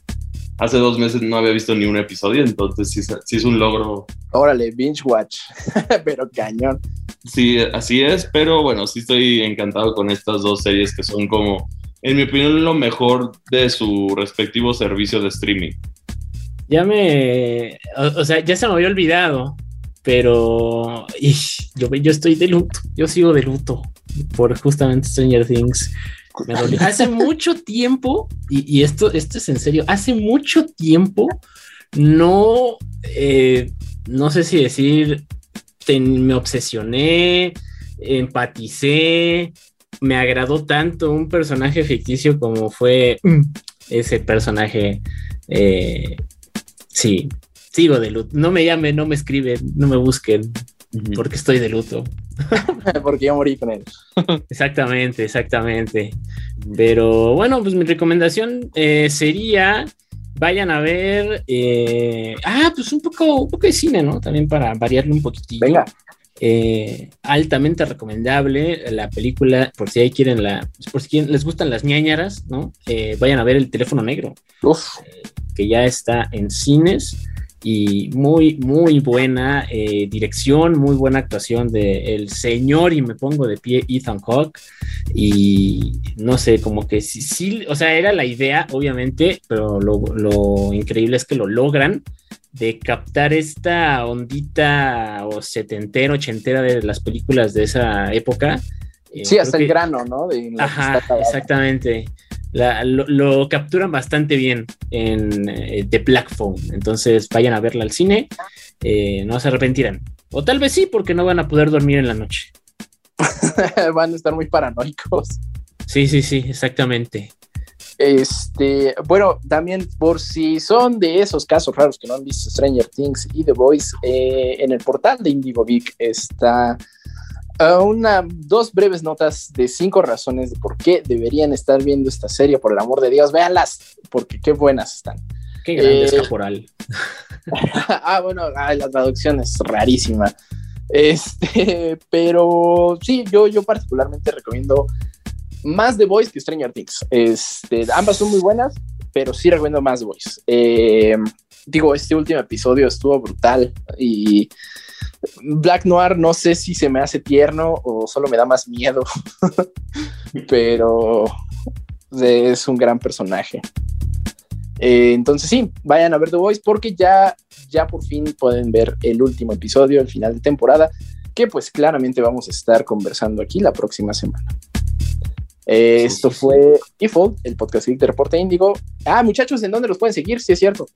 hace dos meses no había visto ni un episodio, entonces sí, sí es un logro. Órale, binge watch, pero cañón. Sí, así es, pero bueno, sí estoy encantado con estas dos series que son como, en mi opinión, lo mejor de su respectivo servicio de streaming. Ya me, o, o sea, ya se me había olvidado, pero yo, yo estoy de luto, yo sigo de luto por justamente Stranger Things. Hace mucho tiempo, y, esto, esto es en serio, hace mucho tiempo no, eh, no sé si decir, me obsesioné, empaticé, me agradó tanto un personaje ficticio como fue ese personaje. Eh, sí, sigo de luto. No me llamen, no me escriben, no me busquen, porque estoy de luto. porque yo morí con él. exactamente, exactamente. Pero bueno, pues mi recomendación eh, sería vayan a ver. Eh, ah, pues un poco, un poco de cine, ¿no? También para variarle un poquitillo. Venga. Eh, altamente recomendable la película, por si ahí quieren la, por si les gustan las ñañaras, ¿no? vayan a ver el teléfono negro, que ya está en cines y muy, muy buena eh, dirección, muy buena actuación de el señor, y me pongo de pie, Ethan Hawke, y no sé, como que sí, sí, o sea, era la idea, obviamente, pero lo, lo increíble es que lo logran de captar esta ondita o setentera, ochentera de las películas de esa época. Eh, sí, hasta el grano, ¿no? Ajá, exactamente lo, capturan bastante bien en eh, The Black Phone. Entonces vayan a verla al cine, eh, no se arrepentirán. O tal vez sí, porque no van a poder dormir en la noche. van a estar muy paranoicos. Sí, sí, sí, exactamente. Este, bueno, también por si son de esos casos raros que no han visto Stranger Things y The Voice, eh, en el portal de Indigo Vic está una, dos breves notas de cinco razones de por qué deberían estar viendo esta serie, por el amor de Dios, véanlas, porque qué buenas están. Qué grande es eh, caporal. ah, bueno, la traducción es rarísima. Este, pero sí, yo, yo particularmente recomiendo más The Voice que Stranger Things. Este, ambas son muy buenas, pero sí recomiendo más The Voice. Eh, digo, este último episodio estuvo brutal y Black Noir no sé si se me hace tierno o solo me da más miedo, pero es un gran personaje. Eh, entonces sí, vayan a ver The Voice porque ya, ya por fin pueden ver el último episodio, el final de temporada, que pues claramente vamos a estar conversando aquí la próxima semana. Eh, esto fue Default, el podcast de Reporte Índigo. Ah, muchachos, ¿en dónde los pueden seguir? Sí, es cierto.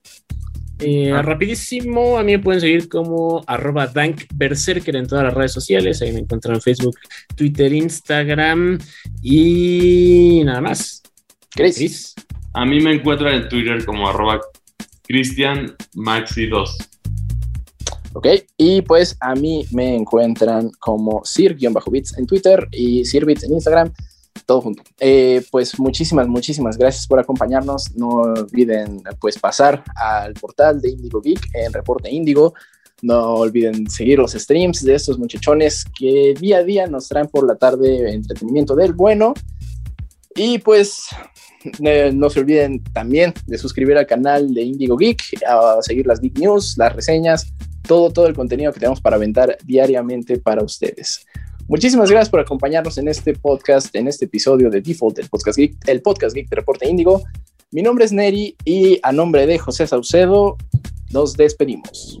Eh, ah. Rapidísimo, a mí me pueden seguir como arroba dankberserker en todas las redes sociales. Ahí me encuentran en Facebook, Twitter, Instagram y nada más. Chris. A mí me encuentran en Twitter como arroba CristianMaxi2. Ok, y pues a mí me encuentran como Sir-Bits en Twitter y Sirbits en Instagram todo junto. Eh, pues muchísimas, muchísimas gracias por acompañarnos. No olviden pues pasar al portal de Indigo Geek en Reporte Indigo. No olviden seguir los streams de estos muchachones que día a día nos traen por la tarde entretenimiento del bueno. Y pues eh, no se olviden también de suscribir al canal de Indigo Geek, a seguir las Geek News, las reseñas, todo, todo el contenido que tenemos para aventar diariamente para ustedes. Muchísimas gracias por acompañarnos en este podcast, en este episodio de Default, el podcast geek, el podcast geek de Reporte Índigo. Mi nombre es Neri y a nombre de José Saucedo nos despedimos.